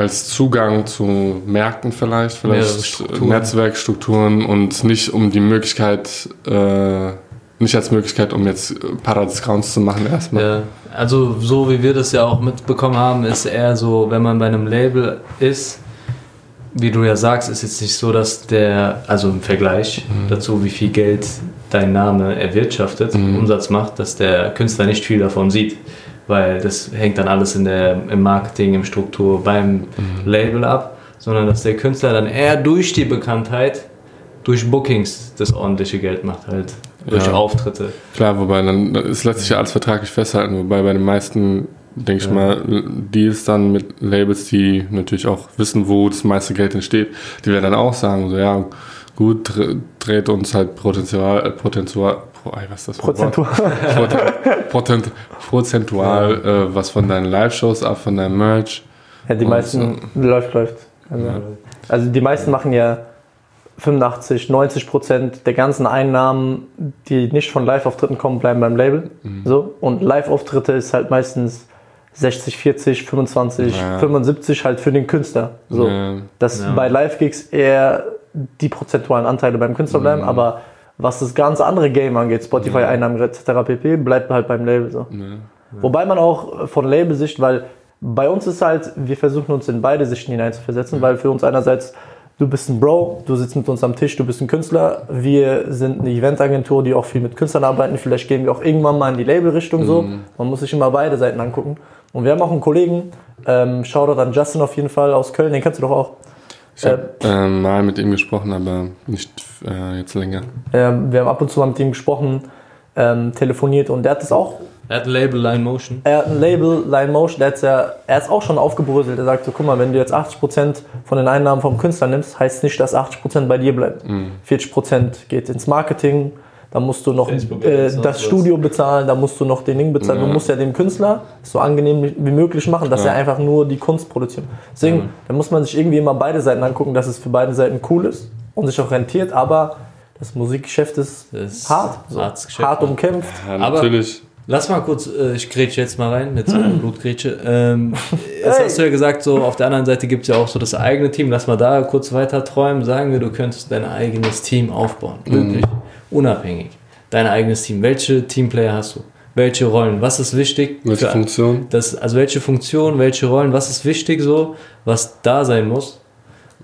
als Zugang zu Märkten vielleicht, vielleicht Strukturen. Netzwerkstrukturen und nicht um die Möglichkeit, äh, nicht als Möglichkeit, um jetzt äh, Paradiscounts zu machen erstmal. Ja, also so wie wir das ja auch mitbekommen haben, ist eher so, wenn man bei einem Label ist, wie du ja sagst, ist jetzt nicht so, dass der, also im Vergleich dazu, wie viel Geld dein Name erwirtschaftet, Umsatz macht, dass der Künstler nicht viel davon sieht. Weil das hängt dann alles in der, im Marketing, im Struktur beim Label ab, sondern dass der Künstler dann eher durch die Bekanntheit, durch Bookings das ordentliche Geld macht halt, durch Ja. Auftritte. Klar, wobei dann ist letztlich ja alles vertraglich festhalten, wobei bei den meisten, denke ich mal, Deals dann mit Labels, die natürlich auch wissen, wo das meiste Geld entsteht, die werden dann auch sagen, so ja, gut, dre- dreht uns halt Potenzial, äh, Potenzial, pro, was ist das? Prozentual. Protent, prozentual äh, was von deinen Live-Shows ab, von deinem Merch. Ja, die meisten läuft, läuft. Also, also die meisten machen ja 85, 90 Prozent der ganzen Einnahmen, die nicht von Live-Auftritten kommen, bleiben beim Label. So. Und Live-Auftritte ist halt meistens 60, 40, 25, Ja. 75 halt für den Künstler. So. Ja. Dass Ja. bei Live-Gigs eher die prozentualen Anteile beim Künstler bleiben, aber was das ganze andere Game angeht, Spotify-Einnahmen etc. pp., bleibt halt beim Label so. Wobei man auch von Labelsicht, weil bei uns ist halt, wir versuchen uns in beide Sichten hineinzuversetzen, weil für uns einerseits, du bist ein Bro, du sitzt mit uns am Tisch, du bist ein Künstler, wir sind eine Eventagentur, die auch viel mit Künstlern arbeiten, vielleicht gehen wir auch irgendwann mal in die Labelrichtung so, man muss sich immer beide Seiten angucken. Und wir haben auch einen Kollegen, ähm, Shoutout an Justin auf jeden Fall aus Köln, den kennst du doch auch. Ich habe äh, mal mit ihm gesprochen, aber nicht äh, jetzt länger. Ähm, wir haben ab und zu mal mit ihm gesprochen, ähm, telefoniert und der hat das auch Er hat ein Label Line Motion. Er hat ein Label, Line Motion, der hat's ja, er ist auch schon aufgebröselt. Er sagt so, guck mal, wenn du jetzt 80% von den Einnahmen vom Künstler nimmst, heißt nicht, dass 80% bei dir bleibt. 40% geht ins Marketing, da musst du noch äh, das. Studio bezahlen, da musst du noch den Ding bezahlen. Ja. Du musst ja dem Künstler so angenehm wie möglich machen, dass Ja. er einfach nur die Kunst produziert. Deswegen, Ja. da muss man sich irgendwie immer beide Seiten angucken, dass es für beide Seiten cool ist und sich auch rentiert, aber das Musikgeschäft ist, Das ist hart. So. hart umkämpft. Ja, Aber- natürlich. Lass mal kurz, äh, ich grätsche jetzt mal rein mit so einer Blutgrätsche. Ähm, jetzt Hey. hast du ja gesagt, so auf der anderen Seite gibt es ja auch so das eigene Team. Lass mal da kurz weiter träumen. Sagen wir, du könntest dein eigenes Team aufbauen. Wirklich. Unabhängig. Dein eigenes Team. Welche Teamplayer hast du? Welche Rollen? Was ist wichtig? Welche für- Funktion? Das, also welche Funktion, welche Rollen, was ist wichtig so, was da sein muss,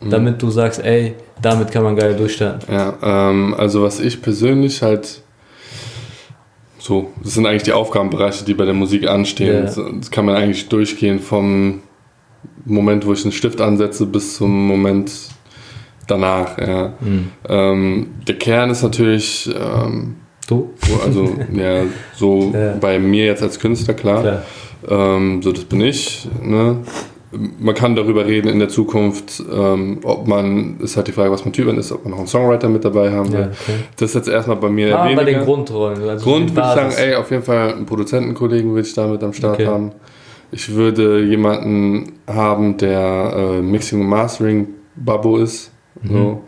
damit du sagst, ey, damit kann man geil durchstarten. Ja, ähm, also was ich persönlich halt so, das sind eigentlich die Aufgabenbereiche, die bei der Musik anstehen. Das, das kann man eigentlich durchgehen vom Moment, wo ich einen Stift ansetze, bis zum Moment danach. Ja. Mhm. Ähm, der Kern ist natürlich, ähm, Du? so- also ja, so Ja. bei mir jetzt als Künstler, klar. Klar. Ähm, so, das bin ich. Ne? Man kann darüber reden in der Zukunft, ähm, ob man, ist halt die Frage, was man Typ ist, ob man noch einen Songwriter mit dabei haben will. Ja, okay. Das ist jetzt erstmal bei mir Ah, bei weniger. den Grundrollen. Also Grund würde ich sagen, ey, auf jeden Fall einen Produzentenkollegen würde ich damit am Start Okay. haben. Ich würde jemanden haben, der äh, Mixing und Mastering Babbo ist. Mhm. So.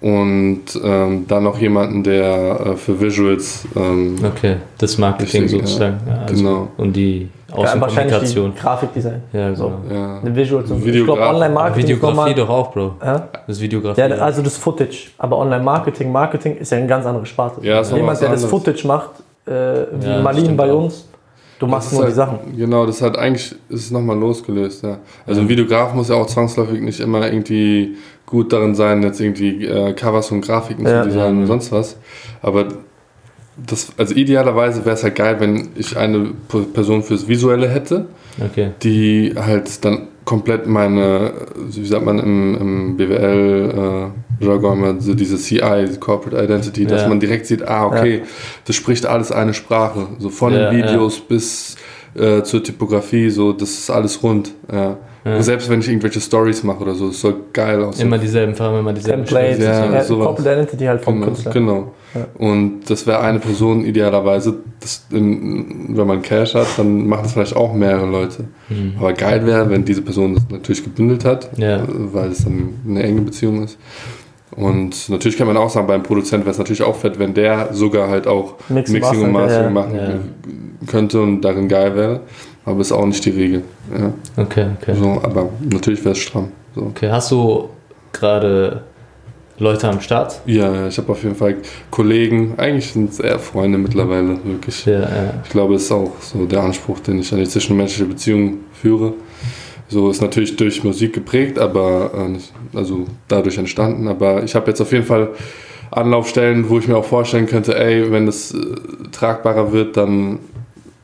Und ähm, dann noch jemanden, der äh, für Visuals ähm, Okay, das Marketing Richtig, ja. sozusagen. Ja, also Genau. Und die Ja, Außenkommunikation. die Grafikdesign. Ja, So. genau. ja, Eine Visuals und ich glaube Online-Marketing Videografie doch auch, Bro. Ja? Das Videografie. Ja, also das Footage. Aber Online-Marketing, Marketing ist ja eine ganz andere Sparte. Ja, ist Jemand, der das anderes. Footage macht, äh, wie Ja, stimmt bei auch. uns, du machst nur ist die halt, Sachen. Genau, das hat eigentlich ist es nochmal losgelöst, ja. Also ein Videograf muss ja auch zwangsläufig nicht immer irgendwie gut darin sein, jetzt irgendwie äh, Covers und Grafiken Ja. zu designen Ja. und sonst was. Aber das, also idealerweise wäre es halt geil, wenn ich eine Person fürs Visuelle hätte, Okay. die halt dann komplett meine, wie sagt man im, im BWL äh, Jargon immer so diese CI, Corporate Identity, dass Ja. man direkt sieht, ah okay, das spricht alles eine Sprache, so von Ja, den Videos bis äh, zur Typografie, so, das ist alles rund. Ja. Ja. Selbst wenn ich irgendwelche Stories mache oder so, es soll geil aussehen. Immer dieselben Farben, immer dieselben Template, Ja, ja, sowas. Corporate Identity halt vom Genau, Künstler. genau. Ja. Und das wäre eine Person idealerweise, das in, wenn man Cash hat, dann machen es vielleicht auch mehrere Leute. Mhm. Aber geil wäre, wenn diese Person das natürlich gebündelt hat, Ja. äh, weil es dann eine enge Beziehung ist. Und natürlich kann man auch sagen, beim Produzent wäre es natürlich auch fett, wenn der sogar halt auch Mix Mixing und Mastering, ja. machen könnte und darin geil wäre. Aber ist auch nicht die Regel. Ja. Okay, okay. So, aber natürlich wäre es stramm. So. Okay, hast du gerade Leute am Start? Ja, ja, ich habe auf jeden Fall Kollegen, eigentlich sind es eher Freunde mittlerweile, wirklich. Ja, ja. Ich glaube, es ist auch so der Anspruch, den ich an die zwischenmenschliche Beziehung führe. So ist natürlich durch Musik geprägt, aber äh, nicht, also dadurch entstanden. Aber ich habe jetzt auf jeden Fall Anlaufstellen, wo ich mir auch vorstellen könnte, ey, wenn es äh, tragbarer wird, dann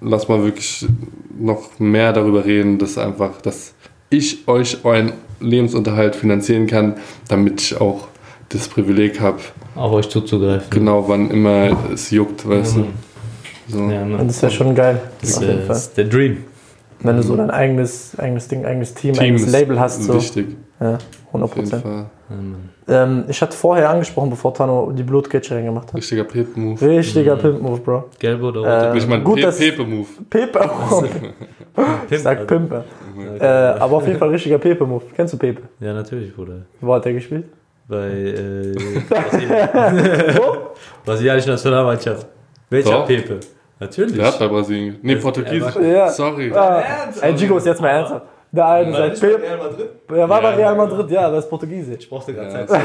lass mal wirklich noch mehr darüber reden, dass einfach, dass ich euch euren Lebensunterhalt finanzieren kann, damit ich auch das Privileg habe, Auf euch zuzugreifen. genau wann immer es juckt, weißt Mhm. du. So. Ja, Und Mann. das wäre schon geil. Das auf ist, jeden Fall. ist der Dream. Wenn du so dein eigenes, eigenes Ding, eigenes Team, Team eigenes Label hast, so. wichtig, Ja, 100 auf jeden Prozent. Ähm, ich hatte vorher angesprochen, bevor Tano die Blutgetsche gemacht hat. Richtiger Pepe-Move. Richtiger Pimp-Move, Bro. Gelb oder Äh, rot? Nicht mal gut, dass- Pepe-Move. Pepe. Ich sag Pimpe. Äh, aber auf jeden Fall richtiger Pepe-Move. Kennst du Pepe? Ja, natürlich, Bruder. Wo hat der gespielt? Bei äh, Brasilien. Brasilianische Nationalmannschaft. Welcher Doch. Pepe? Natürlich. Der hat bei Brasilien. Nee, Portugiesisch. Ja. Sorry. Ah, Ernst? ey, Gigo ist jetzt mal ernsthaft. Der eine sagt Pepe. Madrid? Er war bei. Real Madrid, ja, aber ist Portugiesisch. Ich brauchte gerade Ja, Zeit.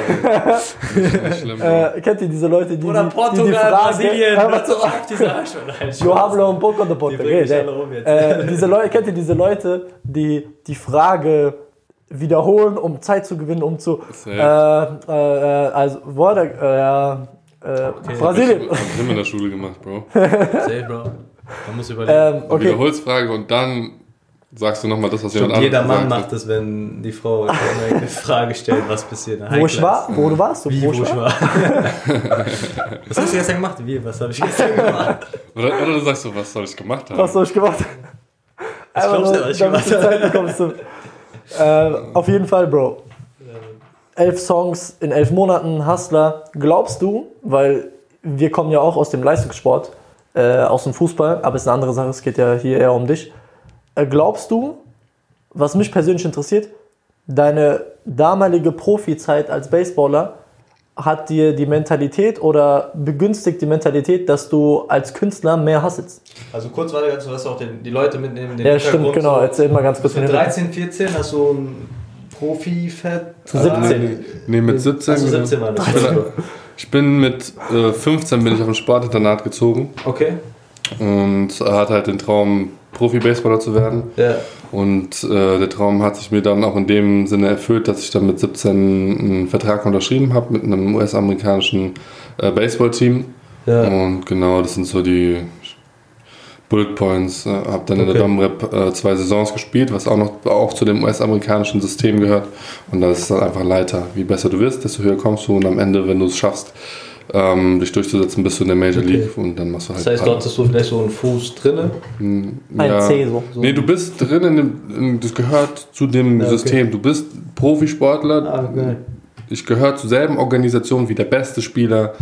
Nicht, nicht schlimm. Äh, kennt ihr diese Leute, die Oder die, die, die Portugal, Frage... Brasilien. Ja, Hört so auf diese Yo hablo un poco de Die rum jetzt. Äh, diese Leute, kennt ihr diese Leute, die die Frage wiederholen, um Zeit zu gewinnen, um zu... Äh, äh, äh, also, wo hat er... Äh, äh, Brasilien. Hab ich immer in der Schule gemacht, Bro. Safe, Bro. Man muss überlegen. Ähm, Du okay, wiederholst Frage und dann sagst du nochmal das, was jemand Und jeder anderes Mann macht es, wenn die Frau eine Frage stellt, was passiert. wo ich war, wo du warst, Wie, wo ich war. was hast du gestern gemacht? Wie, was habe ich gestern gemacht? Oder, oder du sagst so, was soll ich gemacht haben? Was soll ich gemacht? Was glaubst du, was ich gemacht. Du. Äh, auf jeden Fall, Bro. Elf Songs in elf Monaten, Hustler. Glaubst du, weil wir kommen ja auch aus dem Leistungssport, äh, aus dem Fußball, aber es ist eine andere Sache, es geht ja hier eher um dich. Äh, glaubst du, was mich persönlich interessiert, deine damalige Profizeit als Baseballer hat dir die Mentalität oder begünstigt die Mentalität, dass du als Künstler mehr hasselst? Also kurz warte ganz, du hast auch den, die Leute mitnehmen. Den Ja, stimmt, genau. Erzähl mal ganz kurz Mit von dir. 13, 14 hast du ein Profi-Fett. 17. Nee, mit 17. Also 17 war das. Ich bin, ich bin mit äh, 15 bin ich auf ein Sportinternat gezogen Okay. und hatte halt den Traum, Profi-Baseballer zu werden. Ja. Und äh, der Traum hat sich mir dann auch in dem Sinne erfüllt, dass ich dann mit 17 einen Vertrag unterschrieben habe mit einem US-amerikanischen äh, Baseballteam. Ja. Und genau, das sind so die Bullet Points. Äh, habe dann in Okay. der Domrep äh, zwei Saisons gespielt, was auch noch auch zu dem US-amerikanischen System gehört. Und das ist dann einfach Leiter. Je besser du wirst, desto höher kommst du. Und am Ende, wenn du es schaffst, ähm, dich durchzusetzen, bist du in der Major Okay. League und dann machst du halt. Das heißt, dort hast du vielleicht so einen Fuß drinne. Ein ja. C so. so. Nee, du bist drin, in dem, in, das gehört zu dem Ja, okay. System. Du bist Profisportler. Ah, geil. Ich gehöre zur selben Organisation wie der beste Spieler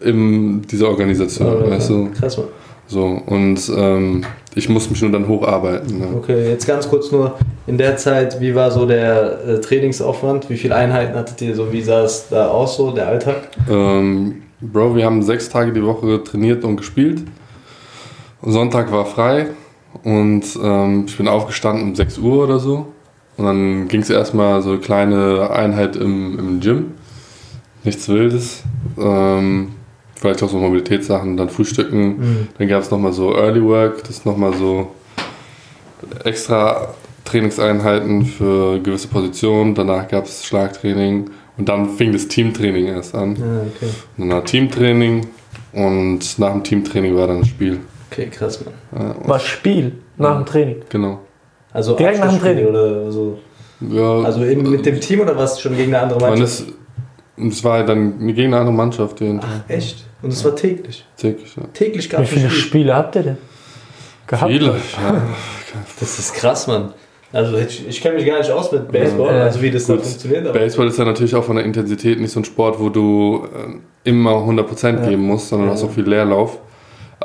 in dieser Organisation. Ja, weißt du? Krass, Mann. So, und ähm, ich muss mich nur dann hocharbeiten. Ne? Okay, jetzt ganz kurz nur. In der Zeit, wie war so der äh, Trainingsaufwand? Wie viele Einheiten hattet ihr so? Wie sah es da aus, so der Alltag? Ähm, Bro, wir haben sechs Tage die Woche trainiert und gespielt. Sonntag war frei und ähm, ich bin aufgestanden um 6 Uhr oder so. Und dann ging es erstmal so eine kleine Einheit im, im Gym. Nichts Wildes. Ähm, vielleicht auch so Mobilitätssachen, dann Frühstücken. Dann gab es nochmal so Early Work, das ist nochmal so extra Trainingseinheiten für gewisse Positionen. Danach gab es Schlagtraining und dann fing das Teamtraining erst an. Ja, okay. Dann war Teamtraining und nach dem Teamtraining war dann das Spiel. Okay, krass, Mann. Ja, Was Spiel nach dem Training. genau. Also Direkt nach dem Training? Oder so. Ja, Also eben mit dem Team oder was schon gegen eine andere man Mannschaft? ist, es war dann gegen eine andere Mannschaft. Ach, echt? Und es war täglich. Täglich, ja. Täglich gab Wie es viele ein Spiel. Spiele habt ihr denn? gehabt? Viele. hast? Ja. Das ist krass, Mann. Also ich, ich kenne mich gar nicht aus mit Baseball, Ja. also wie das da Gut. funktioniert. Aber Baseball ist ja natürlich auch von der Intensität nicht so ein Sport, wo du äh, immer 100% Ja. geben musst, sondern du hast auch viel Leerlauf.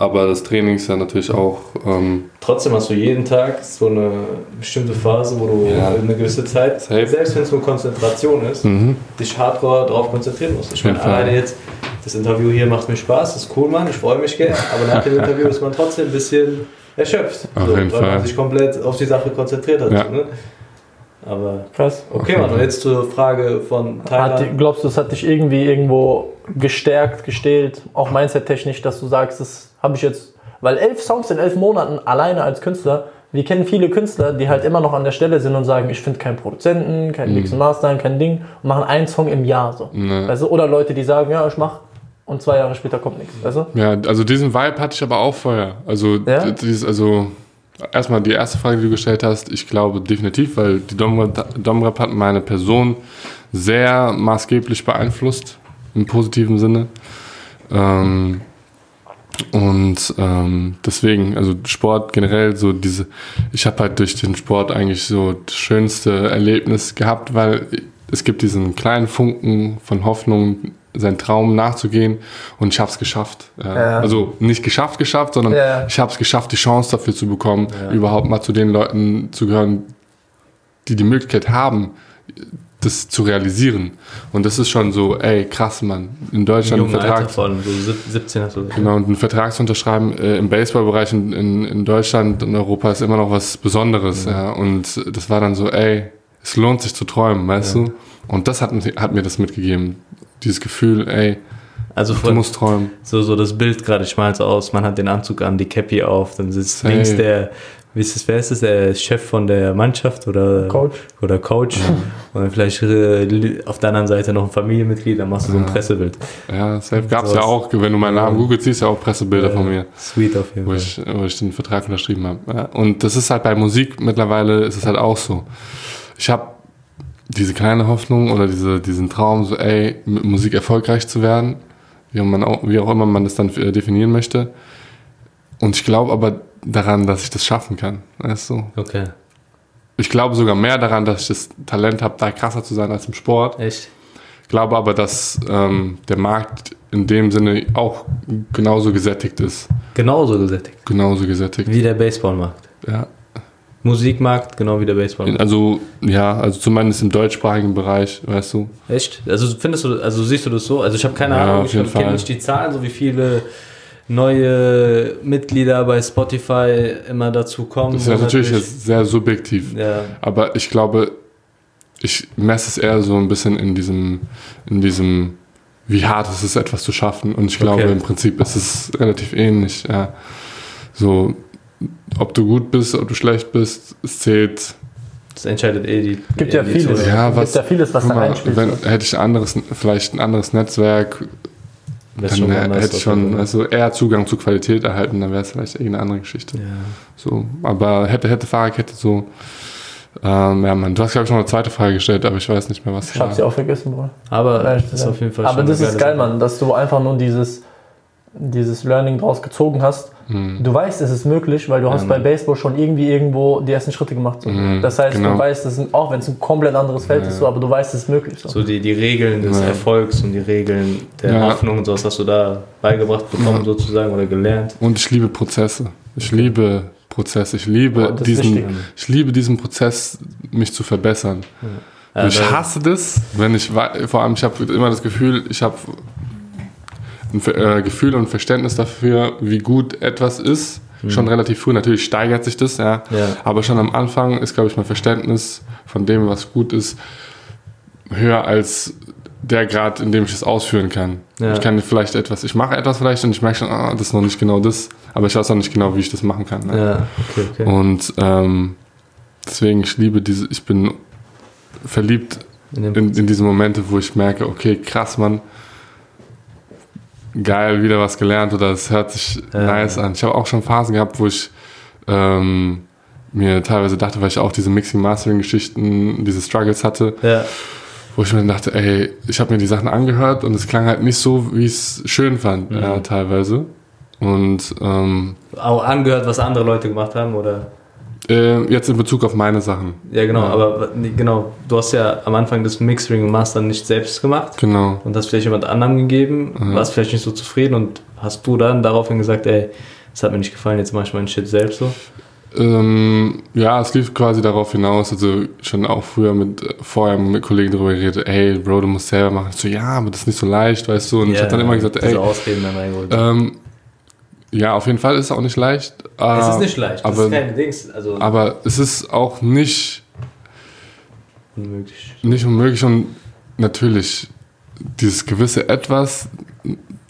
Aber das Training ist ja natürlich auch, ähm, trotzdem hast du jeden Tag so eine bestimmte Phase, wo du Ja. eine gewisse Zeit, Safe. selbst wenn es nur Konzentration ist, mhm. dich hardcore darauf konzentrieren musst. Ich meine, alleine jetzt, das Interview hier macht mir Spaß, das ist cool, Mann, ich freue mich gerne, aber nach dem Interview ist man trotzdem ein bisschen erschöpft. Auf so, jeden weil Fall. man sich komplett auf die Sache konzentriert hat. Ja. Ne? Aber Krass. okay, Mann, und jetzt zur Frage von Hat, Thailand. die- glaubst du, es hat dich irgendwie irgendwo gestärkt, gestählt, auch mindset-technisch, dass du sagst, das habe ich jetzt, weil elf Songs in elf Monaten alleine als Künstler, wir kennen viele Künstler, die halt immer noch an der Stelle sind und sagen, ich finde keinen Produzenten, keinen Mix und Mastern, kein Ding und machen einen Song im Jahr so. Ne. Weißt du? Oder Leute, die sagen, ja, ich mach und zwei Jahre später kommt nichts. Weißt du? Ja, also diesen Vibe hatte ich aber auch vorher. Also, Ja? dieses, also erstmal die erste Frage, die du gestellt hast, ich glaube definitiv, weil die Domrep hat meine Person sehr maßgeblich beeinflusst, im positiven Sinne. Ähm, und ähm, deswegen, also Sport generell, so diese, ich habe halt durch den Sport eigentlich so das schönste Erlebnis gehabt, weil es gibt diesen kleinen Funken von Hoffnung, seinen Traum nachzugehen und ich habe es geschafft. Äh, Ja. Also nicht geschafft, geschafft, sondern Ja. ich habe es geschafft, die Chance dafür zu bekommen, Ja. überhaupt mal zu den Leuten zu gehören, die die Möglichkeit haben, das zu realisieren. Und das ist schon so, ey, krass, Mann. In Deutschland einen jungen Alter Vertrag, vor allem, so sieb- 17 hast du gesagt. genau, und einen Vertrag zu unterschreiben äh, im Baseballbereich in, in, in Deutschland und Europa ist immer noch was Besonderes. Ja. Und das war dann so, ey, es lohnt sich zu träumen, weißt Ja. du? Und das hat, mir- hat mir das mitgegeben. Dieses Gefühl, ey, Also du musst träumen. so, so das Bild gerade, ich mal's aus, man hat den Anzug an, die Cappy auf, dann sitzt Safe. links der, wie ist das, wer ist das, der Chef von der Mannschaft oder Coach. Oder Coach. Und dann vielleicht äh, auf der anderen Seite noch ein Familienmitglied, dann machst du so ein Ja. Pressebild. Ja, safe gab's Sowas. ja auch. Wenn du meinen Namen googelst, siehst du ja auch Pressebilder von mir. Sweet auf jeden wo Fall. ich, wo ich den Vertrag unterschrieben habe. Ja, und das ist halt bei Musik mittlerweile ist es halt auch so. Ich habe diese kleine Hoffnung oder diese, diesen Traum, so ey, mit Musik erfolgreich zu werden, wie, man auch, wie auch immer man das dann äh, definieren möchte. Und ich glaube aber daran, dass ich das schaffen kann. Weißt du? Okay. Ich glaube sogar mehr daran, dass ich das Talent habe, da krasser zu sein als im Sport. Echt? glaube aber, dass ähm, der Markt in dem Sinne auch genauso gesättigt ist. Genauso gesättigt. Genauso gesättigt. Wie der Baseballmarkt. Ja. Musikmarkt, genau wie der Baseballmarkt. Also, ja, also zumindest im deutschsprachigen Bereich, weißt du. Echt? Also findest du, also siehst du das so? Also ich habe keine Ja, Ahnung, ich kenne nicht die Zahlen, so wie viele neue Mitglieder bei Spotify immer dazu kommen. Das ist ja natürlich jetzt sehr subjektiv. Ja, Aber ich glaube, ich messe es eher so ein bisschen in diesem, in diesem, wie hart es ist, etwas zu schaffen. Und ich glaube, Okay. im Prinzip ist es relativ ähnlich. Ja. So, ob du gut bist, ob du schlecht bist, es zählt. das entscheidet eh die. Gibt ja die vieles. Ja, Gibt was- ja vieles, was da reinspielt. wenn, hätte ich ein anderes, vielleicht ein anderes Netzwerk, Wär's dann schon anders, hätte ich schon also eher Zugang zu Qualität erhalten, dann wäre es vielleicht irgendeine andere Geschichte. Ja. So, aber hätte, hätte Fahrradkette so. Ähm, ja, Mann, du hast, glaube ich, noch eine zweite Frage gestellt, aber ich weiß nicht mehr, was Ich hab sie auch vergessen, Bruder. Aber Ehrlich das ist auf jeden Fall Aber schon das ist geil, Sache. Mann, dass du einfach nur dieses, dieses Learning draus gezogen hast. Hm. Du weißt, es ist möglich, weil du hast Ja, bei Mann. Baseball schon irgendwie irgendwo die ersten Schritte gemacht. So. Mhm, Das heißt, genau. du weißt, es ist, auch wenn es ein komplett anderes Feld Ja. ist, so, aber du weißt, es ist möglich. So. So die, die Regeln des Ja. Erfolgs und die Regeln der Ja. Hoffnung und sowas hast du da beigebracht bekommen, sozusagen, oder gelernt. Und ich liebe Prozesse. Ich liebe Prozesse. Ich liebe Oh, das diesen, ich liebe diesen Prozess, mich zu verbessern. Ich hasse das, wenn ich vor allem ich habe immer das Gefühl, ich habe ein äh, Gefühl und Verständnis dafür, wie gut etwas ist. Schon relativ früh. Natürlich steigert sich das, ja. Mhm. Ja. Aber schon am Anfang ist, glaube ich, mein Verständnis von dem, was gut ist, höher als der Grad, in dem ich es ausführen kann. Ja. Ich kann vielleicht etwas, ich mache etwas vielleicht und ich merke schon, ah, das ist noch nicht genau das, aber ich weiß noch nicht genau, wie ich das machen kann. Ne? Ja, okay, okay. Und ähm, deswegen, ich liebe diese, ich bin verliebt In in, in diese Momente, wo ich merke, okay, krass, Mann, geil, wieder was gelernt oder es hört sich Ja. nice an. Ich habe auch schon Phasen gehabt, wo ich ähm, mir teilweise dachte, weil ich auch diese Mixing-Mastering-Geschichten, diese Struggles hatte, ja, wo ich mir dachte, ey, ich habe mir die Sachen angehört und es klang halt nicht so, wie ich es schön fand, Mhm. ja, teilweise. Und ähm, Auch angehört, was andere Leute gemacht haben, oder? Äh, jetzt in Bezug auf meine Sachen. Ja, genau, Ja. aber genau, du hast ja am Anfang das Mixing und Mastern nicht selbst gemacht Genau. und hast vielleicht jemand anderem gegeben, Mhm. warst vielleicht nicht so zufrieden und hast du dann daraufhin gesagt, ey, das hat mir nicht gefallen, jetzt mach ich meinen Shit selbst so. Ähm, ja, es lief quasi darauf hinaus, also schon auch früher mit, äh, vorher mit Kollegen darüber geredet, ey, Bro, du musst selber machen. Ich so, ja, aber das ist nicht so leicht, weißt du. Und ich habe dann immer gesagt, ey, Ausreden dann ähm, ja, auf jeden Fall ist es auch nicht leicht. es äh, ist nicht leicht, das aber, ist kein Dings, also aber es ist auch nicht, unmöglich. nicht unmöglich und natürlich dieses gewisse Etwas,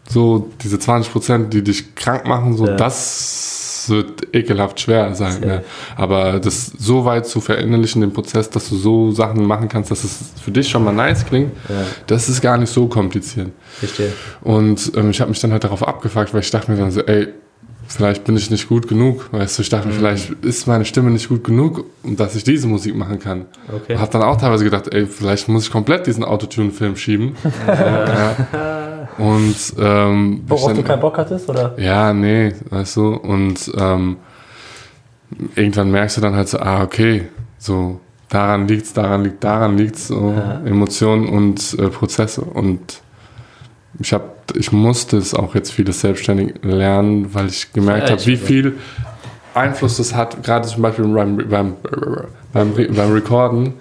so diese 20 Prozent, die dich krank machen, so Ja. das wird ekelhaft schwer sein. Ne? Aber das so weit zu verinnerlichen, den Prozess, dass du so Sachen machen kannst, dass es für dich schon mal nice klingt, Ja, das ist gar nicht so kompliziert. verstehe. Und ähm, ich habe mich dann halt darauf abgefuckt, weil ich dachte mir dann so, ey, vielleicht bin ich nicht gut genug. Weißt du, ich dachte mir, Mhm. vielleicht ist meine Stimme nicht gut genug, um dass ich diese Musik machen kann. Okay. Hab dann auch teilweise gedacht, ey, vielleicht muss ich komplett diesen Autotune-Film schieben. ja. Und ähm, Worauf dann- du keinen Bock hattest? Oder? ja, nee, weißt du, und ähm, irgendwann merkst du dann halt so, ah, okay, so daran liegt's, daran liegt, daran liegt's, so Ja. Emotionen und äh, Prozesse. Und ich habe, ich musste es auch jetzt vieles selbstständig lernen, weil ich gemerkt Ja, habe, wie viel Einfluss das hat, gerade zum Beispiel beim, beim, beim, beim Recorden.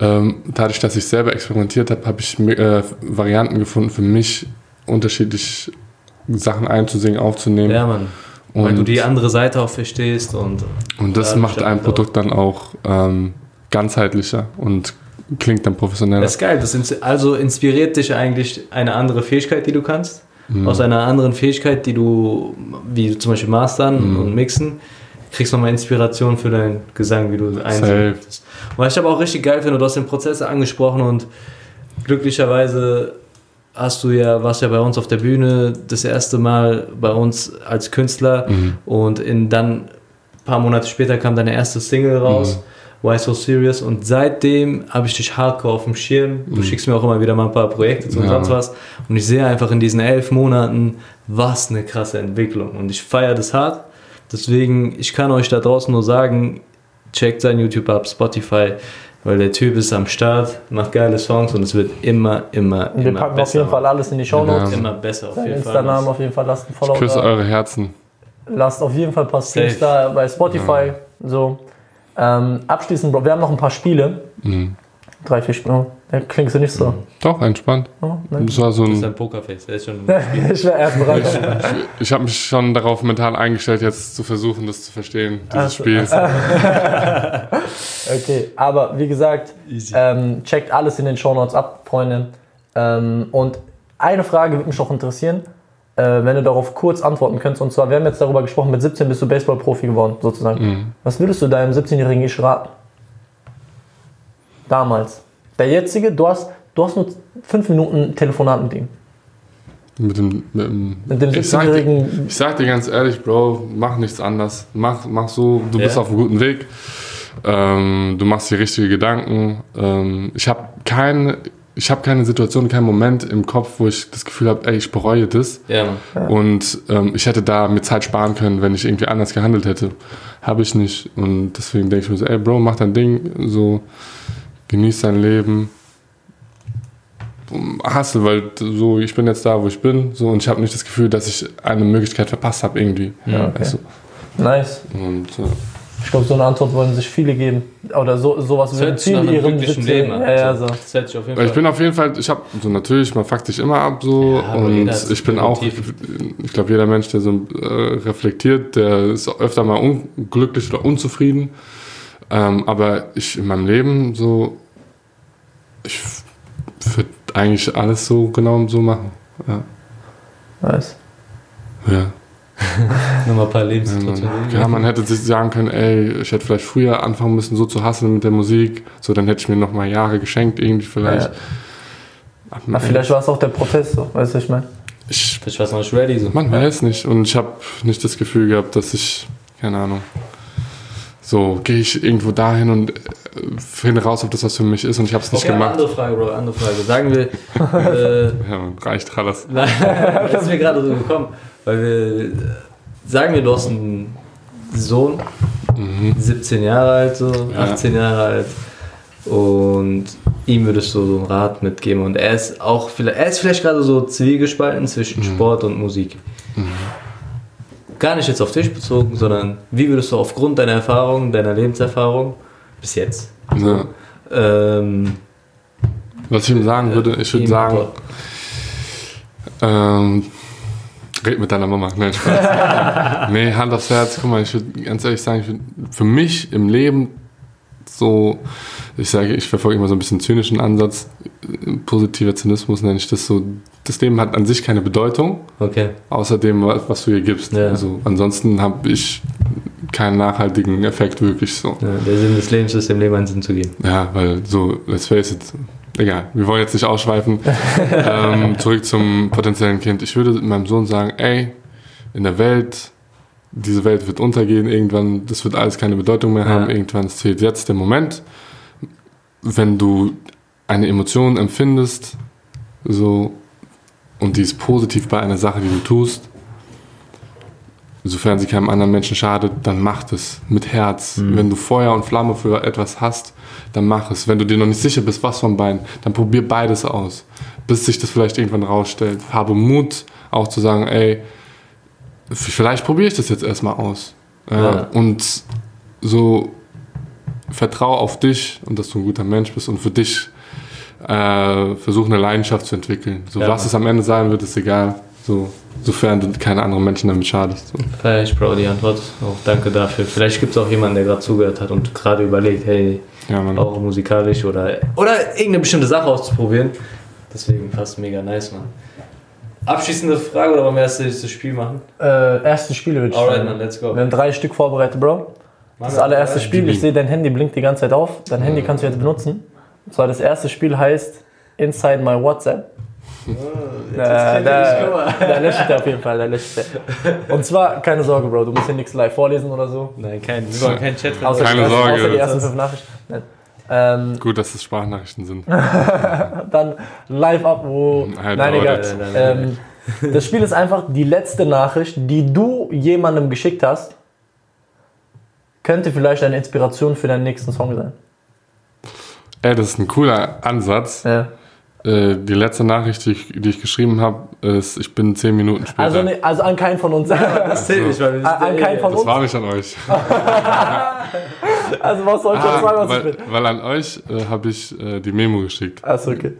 Ähm, dadurch, dass ich selber experimentiert habe, habe ich äh, Varianten gefunden für mich, unterschiedlich Sachen einzusingen, aufzunehmen. Ja, Mann. Weil Und- du die andere Seite auch verstehst und Und das Ja, macht ein. Produkt dann auch ähm, ganzheitlicher und klingt dann professioneller. Das ist geil. Das ins- also inspiriert dich eigentlich eine andere Fähigkeit, die du kannst. Mhm. Aus einer anderen Fähigkeit, die du, wie zum Beispiel Mastern Mhm. und Mixen, kriegst nochmal Inspiration für deinen Gesang, wie du einsingst. Weil ich aber auch richtig geil finde, du hast den Prozess angesprochen und glücklicherweise hast du ja, warst ja bei uns auf der Bühne das erste Mal bei uns als Künstler Mhm. und in dann ein paar Monate später kam deine erste Single raus, Why So Serious und seitdem habe ich dich hardcore auf dem Schirm. Du schickst mir auch immer wieder mal ein paar Projekte zu und Ja. sonst was und ich sehe einfach in diesen elf Monaten, was eine krasse Entwicklung und ich feiere das hart. Deswegen, ich kann euch da draußen nur sagen, checkt sein YouTube ab, Spotify, weil der Typ ist am Start, macht geile Songs und es wird immer, immer, Wir immer packen auf besser. jeden Fall alles in die Show Notes. Ja. Immer besser auf Dein jeden Fall. Auf jeden Fall, lasst ein Follow Ich küsse da. eure Herzen. Lasst auf jeden Fall ein paar Streams Safe. da bei Spotify. So. Ähm, abschließend, Bro, wir haben noch ein paar Spiele. Mhm. Drei, vier Spiele. Klingst du nicht so. Doch, entspannt. Oh. Das war so Das ist ein, ein Pokerface, der ist schon ich wäre erst bereit. ich habe mich schon darauf mental eingestellt, jetzt zu versuchen, das zu verstehen, dieses Ach so. Spiel. Okay, aber wie gesagt, ähm, checkt alles in den Shownotes ab, Freunde. Ähm, und eine Frage würde mich noch interessieren, äh, wenn du darauf kurz antworten könntest. Und zwar, wir haben jetzt darüber gesprochen, mit 17 bist du Baseball-Profi geworden, sozusagen. Mhm. Was würdest du deinem 17-jährigen Ich raten? Damals. Der jetzige, du hast, du hast nur fünf Minuten Telefonat mit ihm. Mit dem, mit dem, Mit dem ich, sag dir, 17-jährigen. ich sag dir ganz ehrlich, Bro, mach nichts anders. Mach, mach so, du Ja. bist auf einem guten Weg. Ähm, du machst dir richtige Gedanken. Ähm, ich habe keine, ich habe keine Situation, keinen Moment im Kopf, wo ich das Gefühl habe, ey, ich bereue das. Mann. Und ähm, ich hätte da mir Zeit sparen können, wenn ich irgendwie anders gehandelt hätte. Habe ich nicht. Und deswegen denke ich mir so, ey Bro, mach dein Ding, so genieß dein Leben. Hassel, weil so, ich bin jetzt da, wo ich bin, so und ich habe nicht das Gefühl, dass ich eine Möglichkeit verpasst habe irgendwie. Ja, okay. Du? Nice. Und äh, Ich glaube, so eine Antwort wollen sich viele geben. Oder so, sowas Das würden nach viele einem ihrem glücklichen 17 Leben. Ja, ja, Also, so. Das hört sich auf jeden Fall ich bin auf jeden Fall, ich habe so natürlich, man fuckt sich immer ab so Ja, und ich bin auch, Motiv. ich glaube jeder Mensch, der so äh, reflektiert, der ist öfter mal unglücklich oder unzufrieden. Ähm, aber ich in meinem Leben so, ich würde eigentlich alles so genau so machen. Ja. Nice. Ja. Nochmal ein paar Ja, Lebenssituationen. man, ja, man hätte sich sagen können, ey, ich hätte vielleicht früher anfangen müssen, so zu hasseln mit der Musik. So, dann hätte ich mir noch mal Jahre geschenkt, irgendwie vielleicht. Ja. Aber Ende- vielleicht war es auch der Prozess so, weißt du, ich meine. ich, Vielleicht war noch nicht ready. So. man weiß nicht. Und ich habe nicht das Gefühl gehabt, dass ich, keine Ahnung, so gehe ich irgendwo dahin und äh, finde raus, ob das was für mich ist und ich habe es nicht Okay, gemacht. andere Frage, Bro, andere Frage. Sagen wir, äh, Ja, reicht alles. Nein, das ist mir gerade so gekommen. weil wir, sagen wir, du hast einen Sohn, 17 Jahre alt, so, Mhm. Ja. 18 Jahre alt und ihm würdest du so einen Rat mitgeben und er ist auch, vielleicht, er ist vielleicht gerade so zwiegespalten zwischen Mhm. Sport und Musik. Gar nicht jetzt auf dich bezogen, sondern wie würdest du aufgrund deiner Erfahrung, deiner Lebenserfahrung bis jetzt, Ja. ähm, Was ich ihm sagen würde, ich würde sagen, ähm, red mit deiner Mama. Nein, Spaß. nee, Hand aufs Herz. Guck mal, ich würde ganz ehrlich sagen, ich würd, für mich im Leben so, ich sage, ich verfolge immer so ein bisschen zynischen Ansatz. Positiver Zynismus nenne ich das so. Das Leben hat an sich keine Bedeutung, Okay. außer dem, was du ihr gibst. Ja. Also, ansonsten habe ich keinen nachhaltigen Effekt wirklich so. Ja, der Sinn des Lebens ist, dem Leben einen Sinn zu geben. Ja, weil so, let's face it, egal, wir wollen jetzt nicht ausschweifen. ähm, zurück zum potenziellen Kind. Ich würde meinem Sohn sagen, ey, in der Welt, diese Welt wird untergehen irgendwann, das wird alles keine Bedeutung mehr haben, Ja. irgendwann zählt jetzt der Moment. Wenn du eine Emotion empfindest, so, und die ist positiv bei einer Sache, die du tust, sofern sie keinem anderen Menschen schadet, dann mach es mit Herz. Wenn du Feuer und Flamme für etwas hast, dann mach es. Wenn du dir noch nicht sicher bist, was von beiden, dann probier beides aus, bis sich das vielleicht irgendwann rausstellt. Habe Mut, auch zu sagen, ey, vielleicht probiere ich das jetzt erstmal aus. Äh, Ja. Und so vertraue auf dich und dass du ein guter Mensch bist und für dich äh, versuche eine Leidenschaft zu entwickeln. So Ja. was es am Ende sein wird, ist egal. So, sofern du keine anderen Menschen damit schadest. So. Vielleicht, Bro, die Antwort. Auch danke dafür. Vielleicht gibt es auch jemanden, der gerade zugehört hat und gerade überlegt, hey, Ja, auch musikalisch oder, oder irgendeine bestimmte Sache auszuprobieren. Deswegen fast mega nice, Mann. Abschließende Frage oder wollen wir erst das Spiel machen? Äh, erste Spiele würde ich Alright, sagen. man, let's go. Wir haben drei Stück vorbereitet, Bro. Das allererste Spiel, ich sehe, dein Handy blinkt die ganze Zeit auf. Dein Handy kannst du jetzt benutzen. Und zwar das erste Spiel heißt Inside My WhatsApp. Da, da, da lächelt er auf jeden Fall, da lächelt er. Und zwar, keine Sorge, Bro, du musst hier nichts live vorlesen oder so. Nein, kein, wir wollen keinen Chat Außer, Keine Sorge. außer die ersten fünf Nachrichten. Nein. Ähm, Gut, dass es Sprachnachrichten sind. dann live ab, wo. Halt nein, egal. Nein, nein, nein, Ähm, das Spiel ist einfach die letzte Nachricht, die du jemandem geschickt hast. Könnte vielleicht eine Inspiration für deinen nächsten Song sein. Ey, das ist ein cooler Ansatz. Ja. Äh, die letzte Nachricht, die ich, die ich geschrieben habe, ist, ich bin zehn Minuten später. Also, ne, also an keinen von uns. Das zählt nicht, weil wir An- an keinen von das uns. war nicht an euch. Also was soll ich jetzt sagen, Ah, was ich weil, bin? weil an euch äh, habe ich äh, die Memo geschickt. Achso, okay.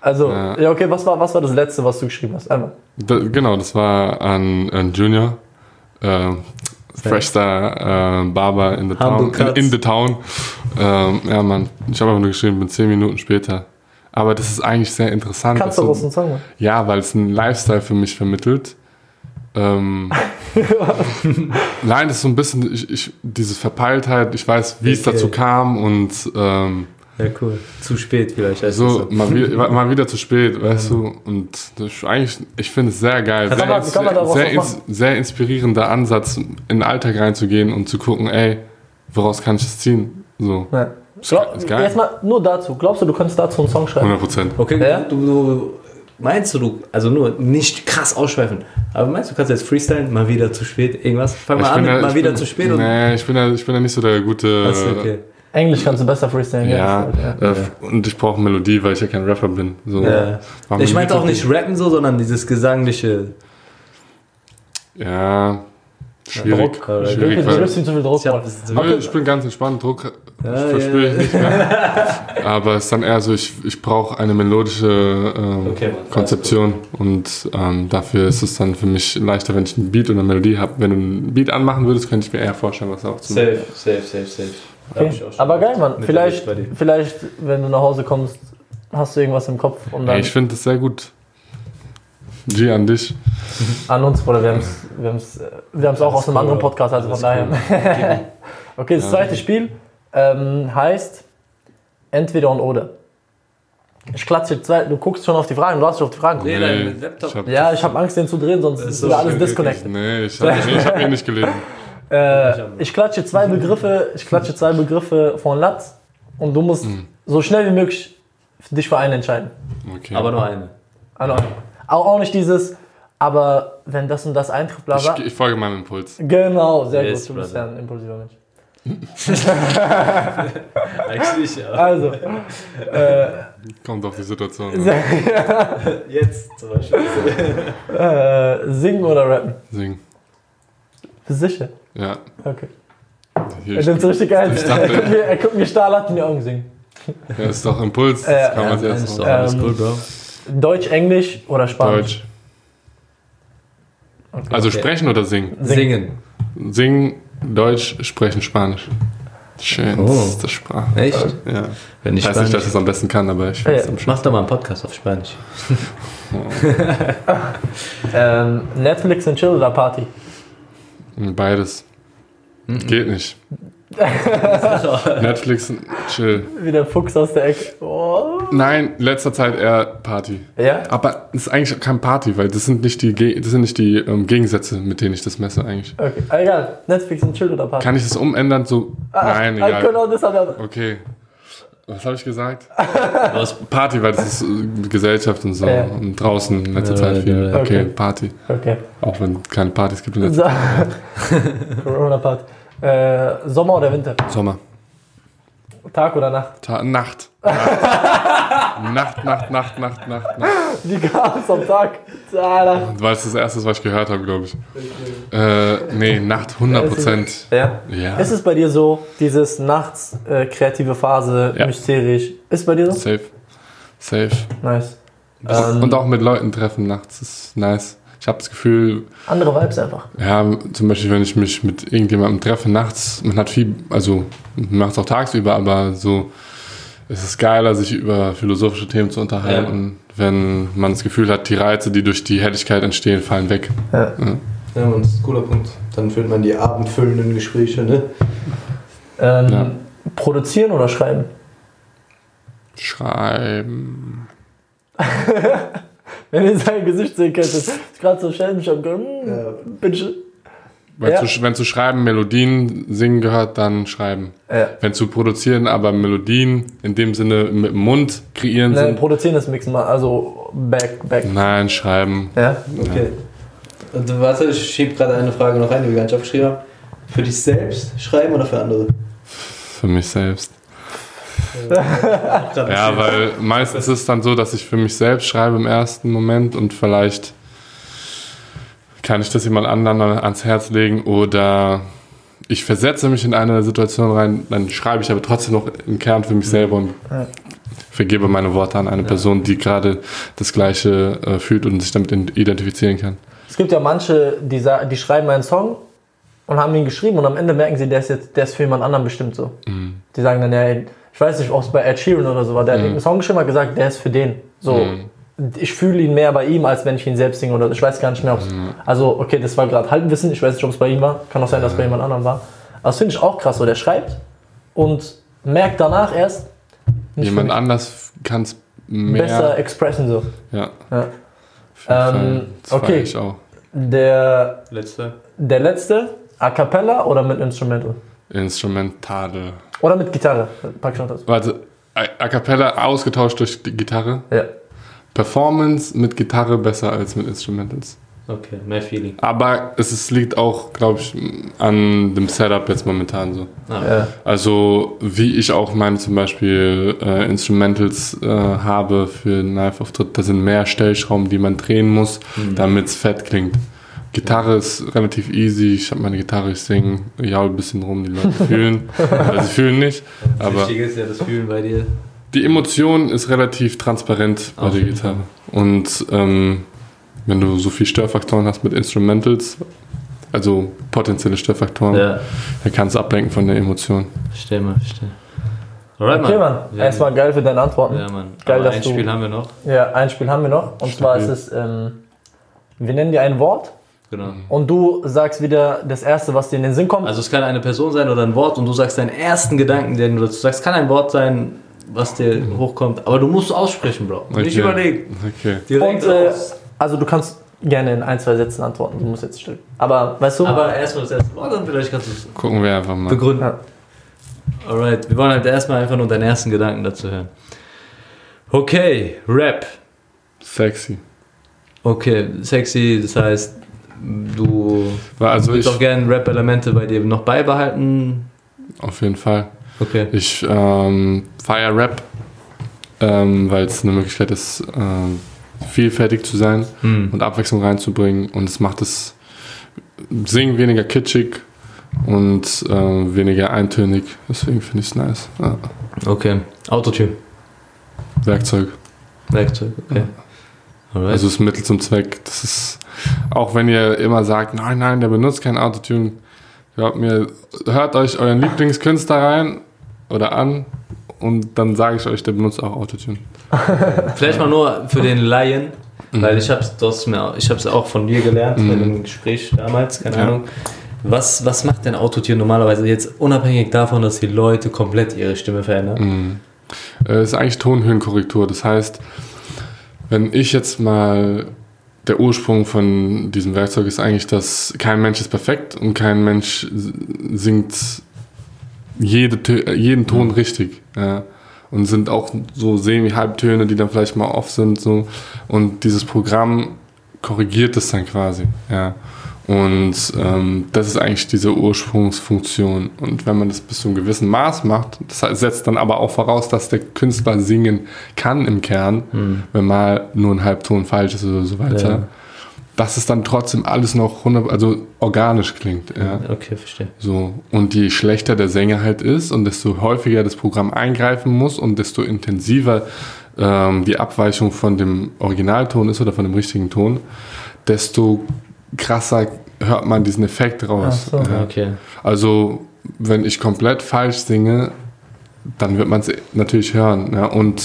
Also, Ja. ja, okay, was war, was war das letzte, was du geschrieben hast? Einmal. Da, genau, das war an, an Junior. Freshstar äh, Barber in the Town. In, in the Town. Ähm, ja, Mann. Ich habe einfach nur geschrieben, bin zehn Minuten später. Aber das ist eigentlich sehr interessant. Kannst du was Song machen? Ja, weil es einen Lifestyle für mich vermittelt. Ähm, Nein, das ist so ein bisschen ich, ich, diese Verpeiltheit. Ich weiß, wie es Okay. dazu kam und ähm, Ja, cool. Zu spät vielleicht. so mal, wieder, mal wieder zu spät, weißt du. Und das ist eigentlich, ich finde es sehr geil. Sehr, man- sehr, was ins, sehr inspirierender Ansatz, in den Alltag reinzugehen und zu gucken, ey, woraus kann ich es ziehen? So, Ja. Ist Glaub, ist geil. jetzt mal nur dazu. Glaubst du, du könntest dazu einen Song schreiben? 100 Prozent. Okay, Ja? du, du, meinst du, du, also nur nicht krass ausschweifen, aber meinst du, du kannst jetzt freestylen, mal wieder zu spät, irgendwas? Fang mal an mit mal wieder zu spät und. Nee, ich bin ja, ich bin ja nicht so der gute. Achso, okay. Englisch kannst du besser freestylen. Ja, ja. äh, und ich brauche Melodie, weil ich ja kein Rapper bin. So. Ja. Ich meinte auch nicht rappen so, sondern dieses gesangliche. Ja, schwierig. Druck. Oder- Du schwierig gibst weil, ihm zu viel Druck. Ich hab- ich bin ganz entspannt, Druck Ja, verspüre ja, ich nicht mehr. Aber es ist dann eher so, ich, ich brauche eine melodische ähm, Okay. Konzeption und ähm, dafür ist es dann für mich leichter, wenn ich einen Beat und eine Melodie habe. Wenn du einen Beat anmachen würdest, könnte ich mir eher vorstellen, was auch zu Safe, safe, safe, safe. Okay. ich Aber geil, Mann. Vielleicht, vielleicht, wenn du nach Hause kommst, hast du irgendwas im Kopf und dann Ey, ich finde das sehr gut. G an dich. an uns, Bruder. Wir haben es wir haben's, wir haben's auch aus einem cool, anderen. Podcast, also von daher. Okay, das zweite Spiel ähm, heißt entweder und oder. Ich klatsche zwei, du guckst schon auf die Fragen, du hast schon auf die Fragen Nee, geguckt. dein Laptop. hab- Ja, ich habe Angst, den zu drehen, sonst ist wieder alles disconnected. Nee, ich habe nee, ich hab eh nicht gelesen. Äh, ich klatsche zwei Begriffe, ich klatsche zwei Begriffe von Latz und du musst so schnell wie möglich dich für einen entscheiden. Okay. Aber nur eine. Also, auch, auch nicht dieses, aber wenn das und das eintrifft, bla bla. Ich, ich folge meinem Impuls. Genau, sehr Yes, gut. Du bist ja ein impulsiver Mensch. Eigentlich, ja. Also, äh, Kommt auf die Situation. Jetzt zum Beispiel. äh, singen oder rappen? Sing. Bist du sicher? Ja. Okay. Hier, Er nimmt so richtig ich Er dachte- guckt mir, er guckt mir stahl an in die Augen singen. ja, ist doch Impuls. Äh, Das kann man ja, doch machen. alles cool, Bro. Deutsch, Englisch oder Spanisch? Deutsch. Also Okay. sprechen oder singen? Singen. Singen, Deutsch, sprechen Spanisch. Schön, Oh. das ist das Sprache. Echt? Ja. Wenn Ich ich weiß nicht, dass ich es am besten kann, aber ich Ja, finde es ja. am Mach doch mal einen Podcast auf Spanisch. Ähm, Netflix und Chill oder Party? Beides. Geht nicht. Netflix, chill. Wie der Fuchs aus der Ecke. Oh. Nein, letzter Zeit eher Party. Ja? Aber es ist eigentlich kein Party, weil das sind nicht die, Ge- das sind nicht die ähm, Gegensätze, mit denen ich das messe eigentlich. Okay. Egal. Netflix und Chill oder Party? Kann ich das umändern? So, Ah, nein, egal. Genau, das hat er. Okay. Was habe ich gesagt? Hast Party, weil das ist äh, Gesellschaft und so. Ja. Und draußen in letzter Ja, Zeit viel. ja, ja. Okay, Okay. Party. Okay. Auch wenn keine Partys gibt in letzter So. Corona Party. Äh, Sommer oder Winter? Sommer. Tag oder Nacht? Ta Nacht. Nacht, Nacht, Nacht, Nacht, Nacht, Nacht. Wie kam es am Tag? Alter. Weil es das erste, was ich gehört habe, glaube ich. Äh, nee, Nacht 100 Prozent. Ja. Ja. Ist es bei dir so, dieses nachts äh, kreative Phase, Ja. mysterisch? Ist bei dir so? Safe. Safe. Nice. Ähm, Und auch mit Leuten treffen nachts ist nice. Ich habe das Gefühl, andere Vibes einfach. ja, zum Beispiel, wenn ich mich mit irgendjemandem treffe nachts, man hat viel, also man macht es auch tagsüber, aber so, es ist geiler, sich über philosophische Themen zu unterhalten, wenn man das Gefühl hat, die Reize, die durch die Helligkeit entstehen, fallen weg. Ja. Ja, man, das ist ein cooler Punkt. Dann führt man die abendfüllenden Gespräche, ne? Ähm, Ja. Produzieren oder schreiben? Schreiben. Wenn ihr sein Gesicht sehen könntet, ist gerade so schnell mich am bin ich. Weil Ja. zu, wenn zu schreiben Melodien singen gehört, dann schreiben. Ja. Wenn zu produzieren aber Melodien in dem Sinne mit dem Mund kreieren Nein, sind, produzieren ist Mixen, also back, back. nein, schreiben. Ja? Okay. Und warte, ich schiebe gerade eine Frage noch ein, die wir gar nicht aufgeschrieben haben. Für dich selbst schreiben oder für andere? Für mich selbst. Ja, weil meistens ist es dann so, dass ich für mich selbst schreibe im ersten Moment und vielleicht kann ich das jemand anderen ans Herz legen oder ich versetze mich in eine Situation rein, dann schreibe ich aber trotzdem noch im Kern für mich selber und vergebe meine Worte an eine Person, die gerade das Gleiche äh, fühlt und sich damit identifizieren kann. Es gibt ja manche, die, die schreiben einen Song und haben ihn geschrieben und am Ende merken sie, der ist jetzt der ist für jemand anderen bestimmt so. Die sagen dann, ja, ey, ich weiß nicht, ob es bei Ed Sheeran oder so war, der hat einen Song geschrieben hat gesagt, der ist für den. So, ich fühle ihn mehr bei ihm, als wenn ich ihn selbst singe oder ich weiß gar nicht mehr, ob es. Also, okay, das war gerade Halbwissen, ich weiß nicht, ob es bei ihm war. Kann auch sein, dass es bei jemand anderem war. Aber das finde ich auch krass, so der schreibt und merkt danach erst, nicht Jemand anders kann es mehr. besser expressen so. Ja. Ja. Ähm, okay. feier ich auch. Der, Letzte. der letzte, A Cappella oder mit Instrumental? Instrumentale. Oder mit Gitarre, pack ich noch dazu. Warte, A Cappella ausgetauscht durch die Gitarre. Ja. Performance mit Gitarre besser als mit Instrumentals. Okay, mehr Feeling. Aber es ist, liegt auch, glaube ich, an dem Setup jetzt momentan so. Ah, ja. Also wie ich auch meine zum Beispiel äh, Instrumentals äh, habe für Live-Auftritt, da sind mehr Stellschrauben, die man drehen muss, damit es fett klingt. Gitarre ist relativ easy, ich habe meine Gitarre, ich singe, jaul ein bisschen rum, die Leute fühlen. also sie fühlen nicht, Das aber Wichtige ist ja das Fühlen bei dir. die Emotion ist relativ transparent bei Auf der Gitarre. Und ähm, wenn du so viel Störfaktoren hast mit Instrumentals, also potenzielle Störfaktoren, Ja, dann kannst du ablenken von der Emotion. verstehe mal, verstehe. Alright, Okay, Mann. Ja, Erstmal geil für deine Antworten. Ja, Mann. Geil, Aber dass ein du- Spiel haben wir noch. Ja, ein Spiel haben wir noch. Und zwar ist es, ähm, wir nennen dir ein Wort Genau. und du sagst wieder das erste, was dir in den Sinn kommt. Also es kann eine Person sein oder ein Wort und du sagst deinen ersten Gedanken, den du dazu sagst. Kann ein Wort sein, was dir hochkommt. Aber du musst aussprechen, Bro. Nicht Okay. überlegen. Okay. Direkt und äh, also du kannst gerne in ein, zwei Sätzen antworten. Du musst jetzt still. Aber weißt du? Aber erstmal das erste Wort, dann vielleicht kannst du es Gucken wir einfach mal. begründen. Ja. Alright, wir wollen halt erstmal einfach nur deinen ersten Gedanken dazu hören. Okay, Rap. Sexy. Okay, sexy, das heißt du also willst ich, auch gerne Rap-Elemente bei dir noch beibehalten. auf jeden Fall. Okay. Ich ähm, feiere Rap, ähm, weil es eine Möglichkeit ist, ähm, vielfältig zu sein Hm. und Abwechslung reinzubringen. Und es macht das Singen weniger kitschig und äh, weniger eintönig. Deswegen finde ich es nice. Ja. Okay. Autotune. Werkzeug. Werkzeug, okay. Alright. Also das Mittel zum Zweck. Das ist, auch wenn ihr immer sagt, nein, nein, der benutzt kein Autotune. Glaubt mir, hört euch euren Lieblingskünstler rein oder an und dann sage ich euch, der benutzt auch Autotune. Vielleicht mal nur für den Laien, Mhm. weil ich du hast mir, ich hab's auch von dir gelernt Mhm. bei dem Gespräch damals, keine Ja. Ahnung. Was, was macht denn Autotune normalerweise jetzt unabhängig davon, dass die Leute komplett ihre Stimme verändern? Mhm. Äh, ist eigentlich Tonhöhenkorrektur. Das heißt, wenn ich jetzt mal der Ursprung von diesem Werkzeug ist eigentlich, dass kein Mensch ist perfekt und kein Mensch singt jede, jeden Ton richtig. Ja. Und sind auch so semi-Halbtöne, die dann vielleicht mal off sind. So. Und dieses Programm korrigiert das dann quasi. Ja. Und ähm, das ist eigentlich diese Ursprungsfunktion. Und wenn man das bis zu einem gewissen Maß macht, das setzt dann aber auch voraus, dass der Künstler singen kann im Kern, Hm. wenn mal nur ein Halbton falsch ist oder so weiter. Ja. Dass es dann trotzdem alles noch 100, also organisch klingt. Ja. Okay, verstehe. So. Und je schlechter der Sänger halt ist und desto häufiger das Programm eingreifen muss und desto intensiver ähm, die Abweichung von dem Originalton ist oder von dem richtigen Ton, desto krasser hört man diesen Effekt raus. Ach so. Ja. Okay. Also, wenn ich komplett falsch singe, dann wird man es natürlich hören. Ja? Und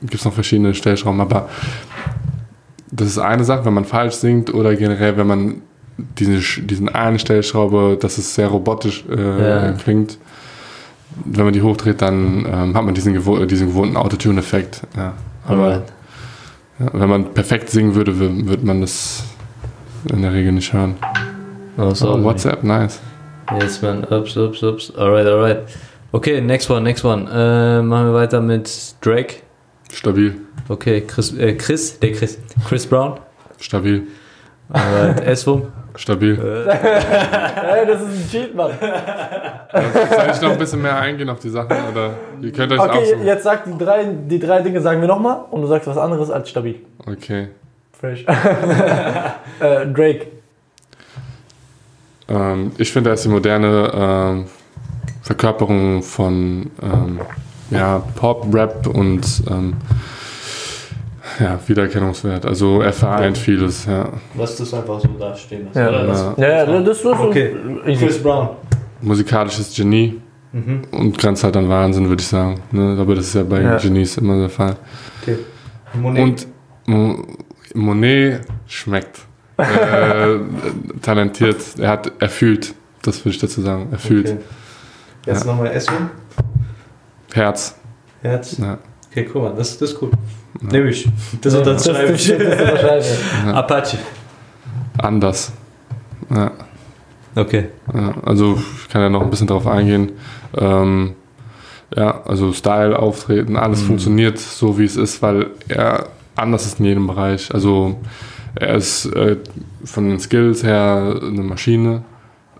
gibt es noch verschiedene Stellschrauben, aber das ist eine Sache, wenn man falsch singt oder generell, wenn man diese, diesen einen Stellschraube, dass es sehr robotisch äh, Ja. klingt, wenn man die hochdreht, dann ähm, hat man diesen, gewo diesen gewohnten Autotune-Effekt. Ja. Aber ja, wenn man perfekt singen würde, wür- würde man das in der Regel nicht hören. Oh, Oh, sorry. WhatsApp, nice. Yes, man. Ups, ups, ups. Alright, alright. Okay, next one, next one. Äh, machen wir weiter mit Drake. Stabil, Okay, Chris, äh, Chris, der Chris. Chris Brown. stabil, Alright, Eswum. stabil. Ey, das ist ein Cheat, Mann. Soll ich noch ein bisschen mehr eingehen auf die Sachen? Oder ihr könnt euch auch Okay, so. jetzt sag die drei, die drei Dinge sagen wir nochmal und du sagst was anderes als stabil. Okay. Fresh. äh, Drake. Ähm, ich finde, er ist die moderne ähm, Verkörperung von ähm, ja, Pop, Rap und ähm, ja, Wiedererkennungswert. Also er vereint vieles, ja. Lass das einfach so dastehen. Ja. Oder? Das- Ja. Ja, ja, das ist Okay. Chris Brown. Musikalisches Genie Mhm. und grenzt halt an Wahnsinn, würde ich sagen. Ne? Aber das ist ja bei Ja. Genies immer der Fall. Okay. Monet. Und Monet schmeckt. äh, talentiert. Er hat, er fühlt. Das würde ich dazu sagen. Er fühlt. Okay. Jetzt nochmal Eswum. Herz. Herz. Ja. Okay, guck mal, das, das ist gut. Nehme ich. Das unterschreibe ich. Apache. Anders. Ja. Okay. Ja, also ich kann ja noch ein bisschen drauf eingehen. Ähm, ja, also Style, Auftreten, alles Mhm. funktioniert so, wie es ist, weil er anders ist in jedem Bereich. Also er ist äh, von den Skills her eine Maschine.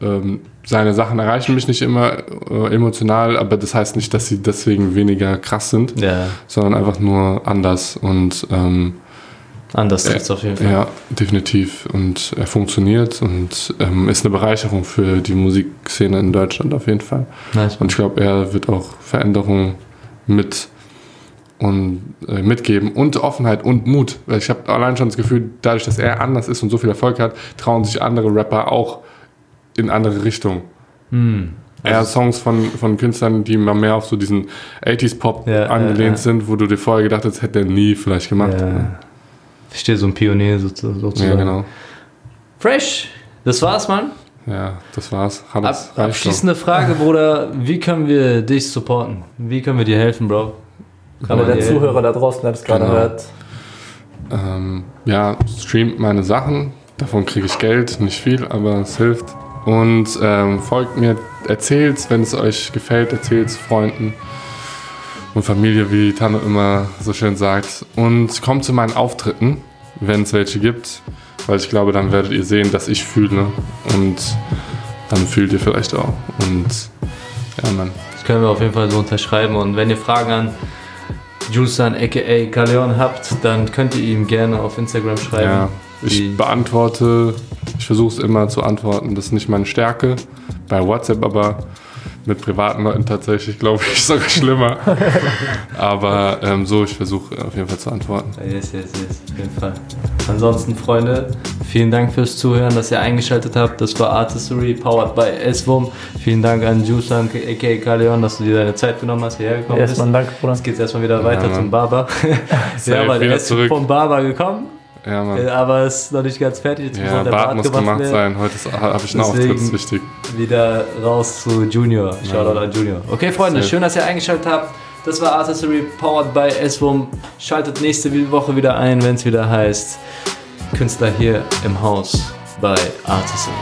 Ähm, seine Sachen erreichen mich nicht immer äh, emotional, aber das heißt nicht, dass sie deswegen weniger krass sind, Ja, sondern einfach nur anders und ähm, anders trifft auf jeden Fall. ja, definitiv. Und er funktioniert und ähm, ist eine Bereicherung für die Musikszene in Deutschland auf jeden Fall. Nice. Und ich glaube, er wird auch Veränderungen mit und äh, mitgeben und Offenheit und Mut. Ich habe allein schon das Gefühl, dadurch, dass er anders ist und so viel Erfolg hat, trauen sich andere Rapper auch in andere Richtungen. Hm. Eher Songs von, von Künstlern, die mal mehr auf so diesen 80s-Pop Ja, angelehnt ja, ja. sind, wo du dir vorher gedacht hast, hätte er nie vielleicht gemacht. Ja. Verstehe, so ein Pionier sozu- sozusagen. ja genau. Fresh. Das war's, Mann. Ja, das war's. Ab, abschließende Frage, Bruder. Wie können wir dich supporten? Wie können wir dir helfen, Bro? Kann Aber man der Zuhörer da draußen, der das gerade Genau. hört. Ähm, ja, streamt meine Sachen. Davon kriege ich Geld, nicht viel, aber es hilft. Und ähm, folgt mir, erzählt's, wenn es euch gefällt, erzählt's Freunden und Familie, wie Tanne immer so schön sagt. Und kommt zu meinen Auftritten, wenn es welche gibt. weil ich glaube, dann werdet ihr sehen, dass ich fühle und dann fühlt ihr vielleicht auch. Und ja, Mann. Das können wir auf jeden Fall so unterschreiben. Und wenn ihr Fragen an Julian aka Kaleon habt, dann könnt ihr ihm gerne auf Instagram schreiben. Ja, ich beantworte, ich versuche es immer zu antworten, das ist nicht meine Stärke. Bei WhatsApp aber mit privaten Leuten tatsächlich, glaube ich, sogar schlimmer. aber ähm, so, ich versuche auf jeden Fall zu antworten. Yes, yes, yes, auf jeden Fall. Ansonsten, Freunde, vielen Dank fürs Zuhören, dass ihr eingeschaltet habt. Das war Artistry, powered by SWOM. Vielen Dank an Jusan, aka Kaleon, dass du dir deine Zeit genommen hast, hierher gekommen bist. Erstmal danke, Bruder. Jetzt geht's erstmal wieder weiter Mann. zum Barber. ja, weil wieder er ist zurück. vom Barber gekommen, Ja, Mann. äh, aber ist noch nicht ganz fertig. Jetzt muss Ja, noch der Bart Bart muss gemacht gemacht sein. Heute habe ich einen Auftritt, ist wichtig. Wieder raus zu Junior. Shoutout an Junior. Okay, Freunde, Safe. schön, dass ihr eingeschaltet habt. Das war Artistry, powered by SWOM. Schaltet nächste Woche wieder ein, wenn es wieder heißt Künstler hier im Haus bei Artistry.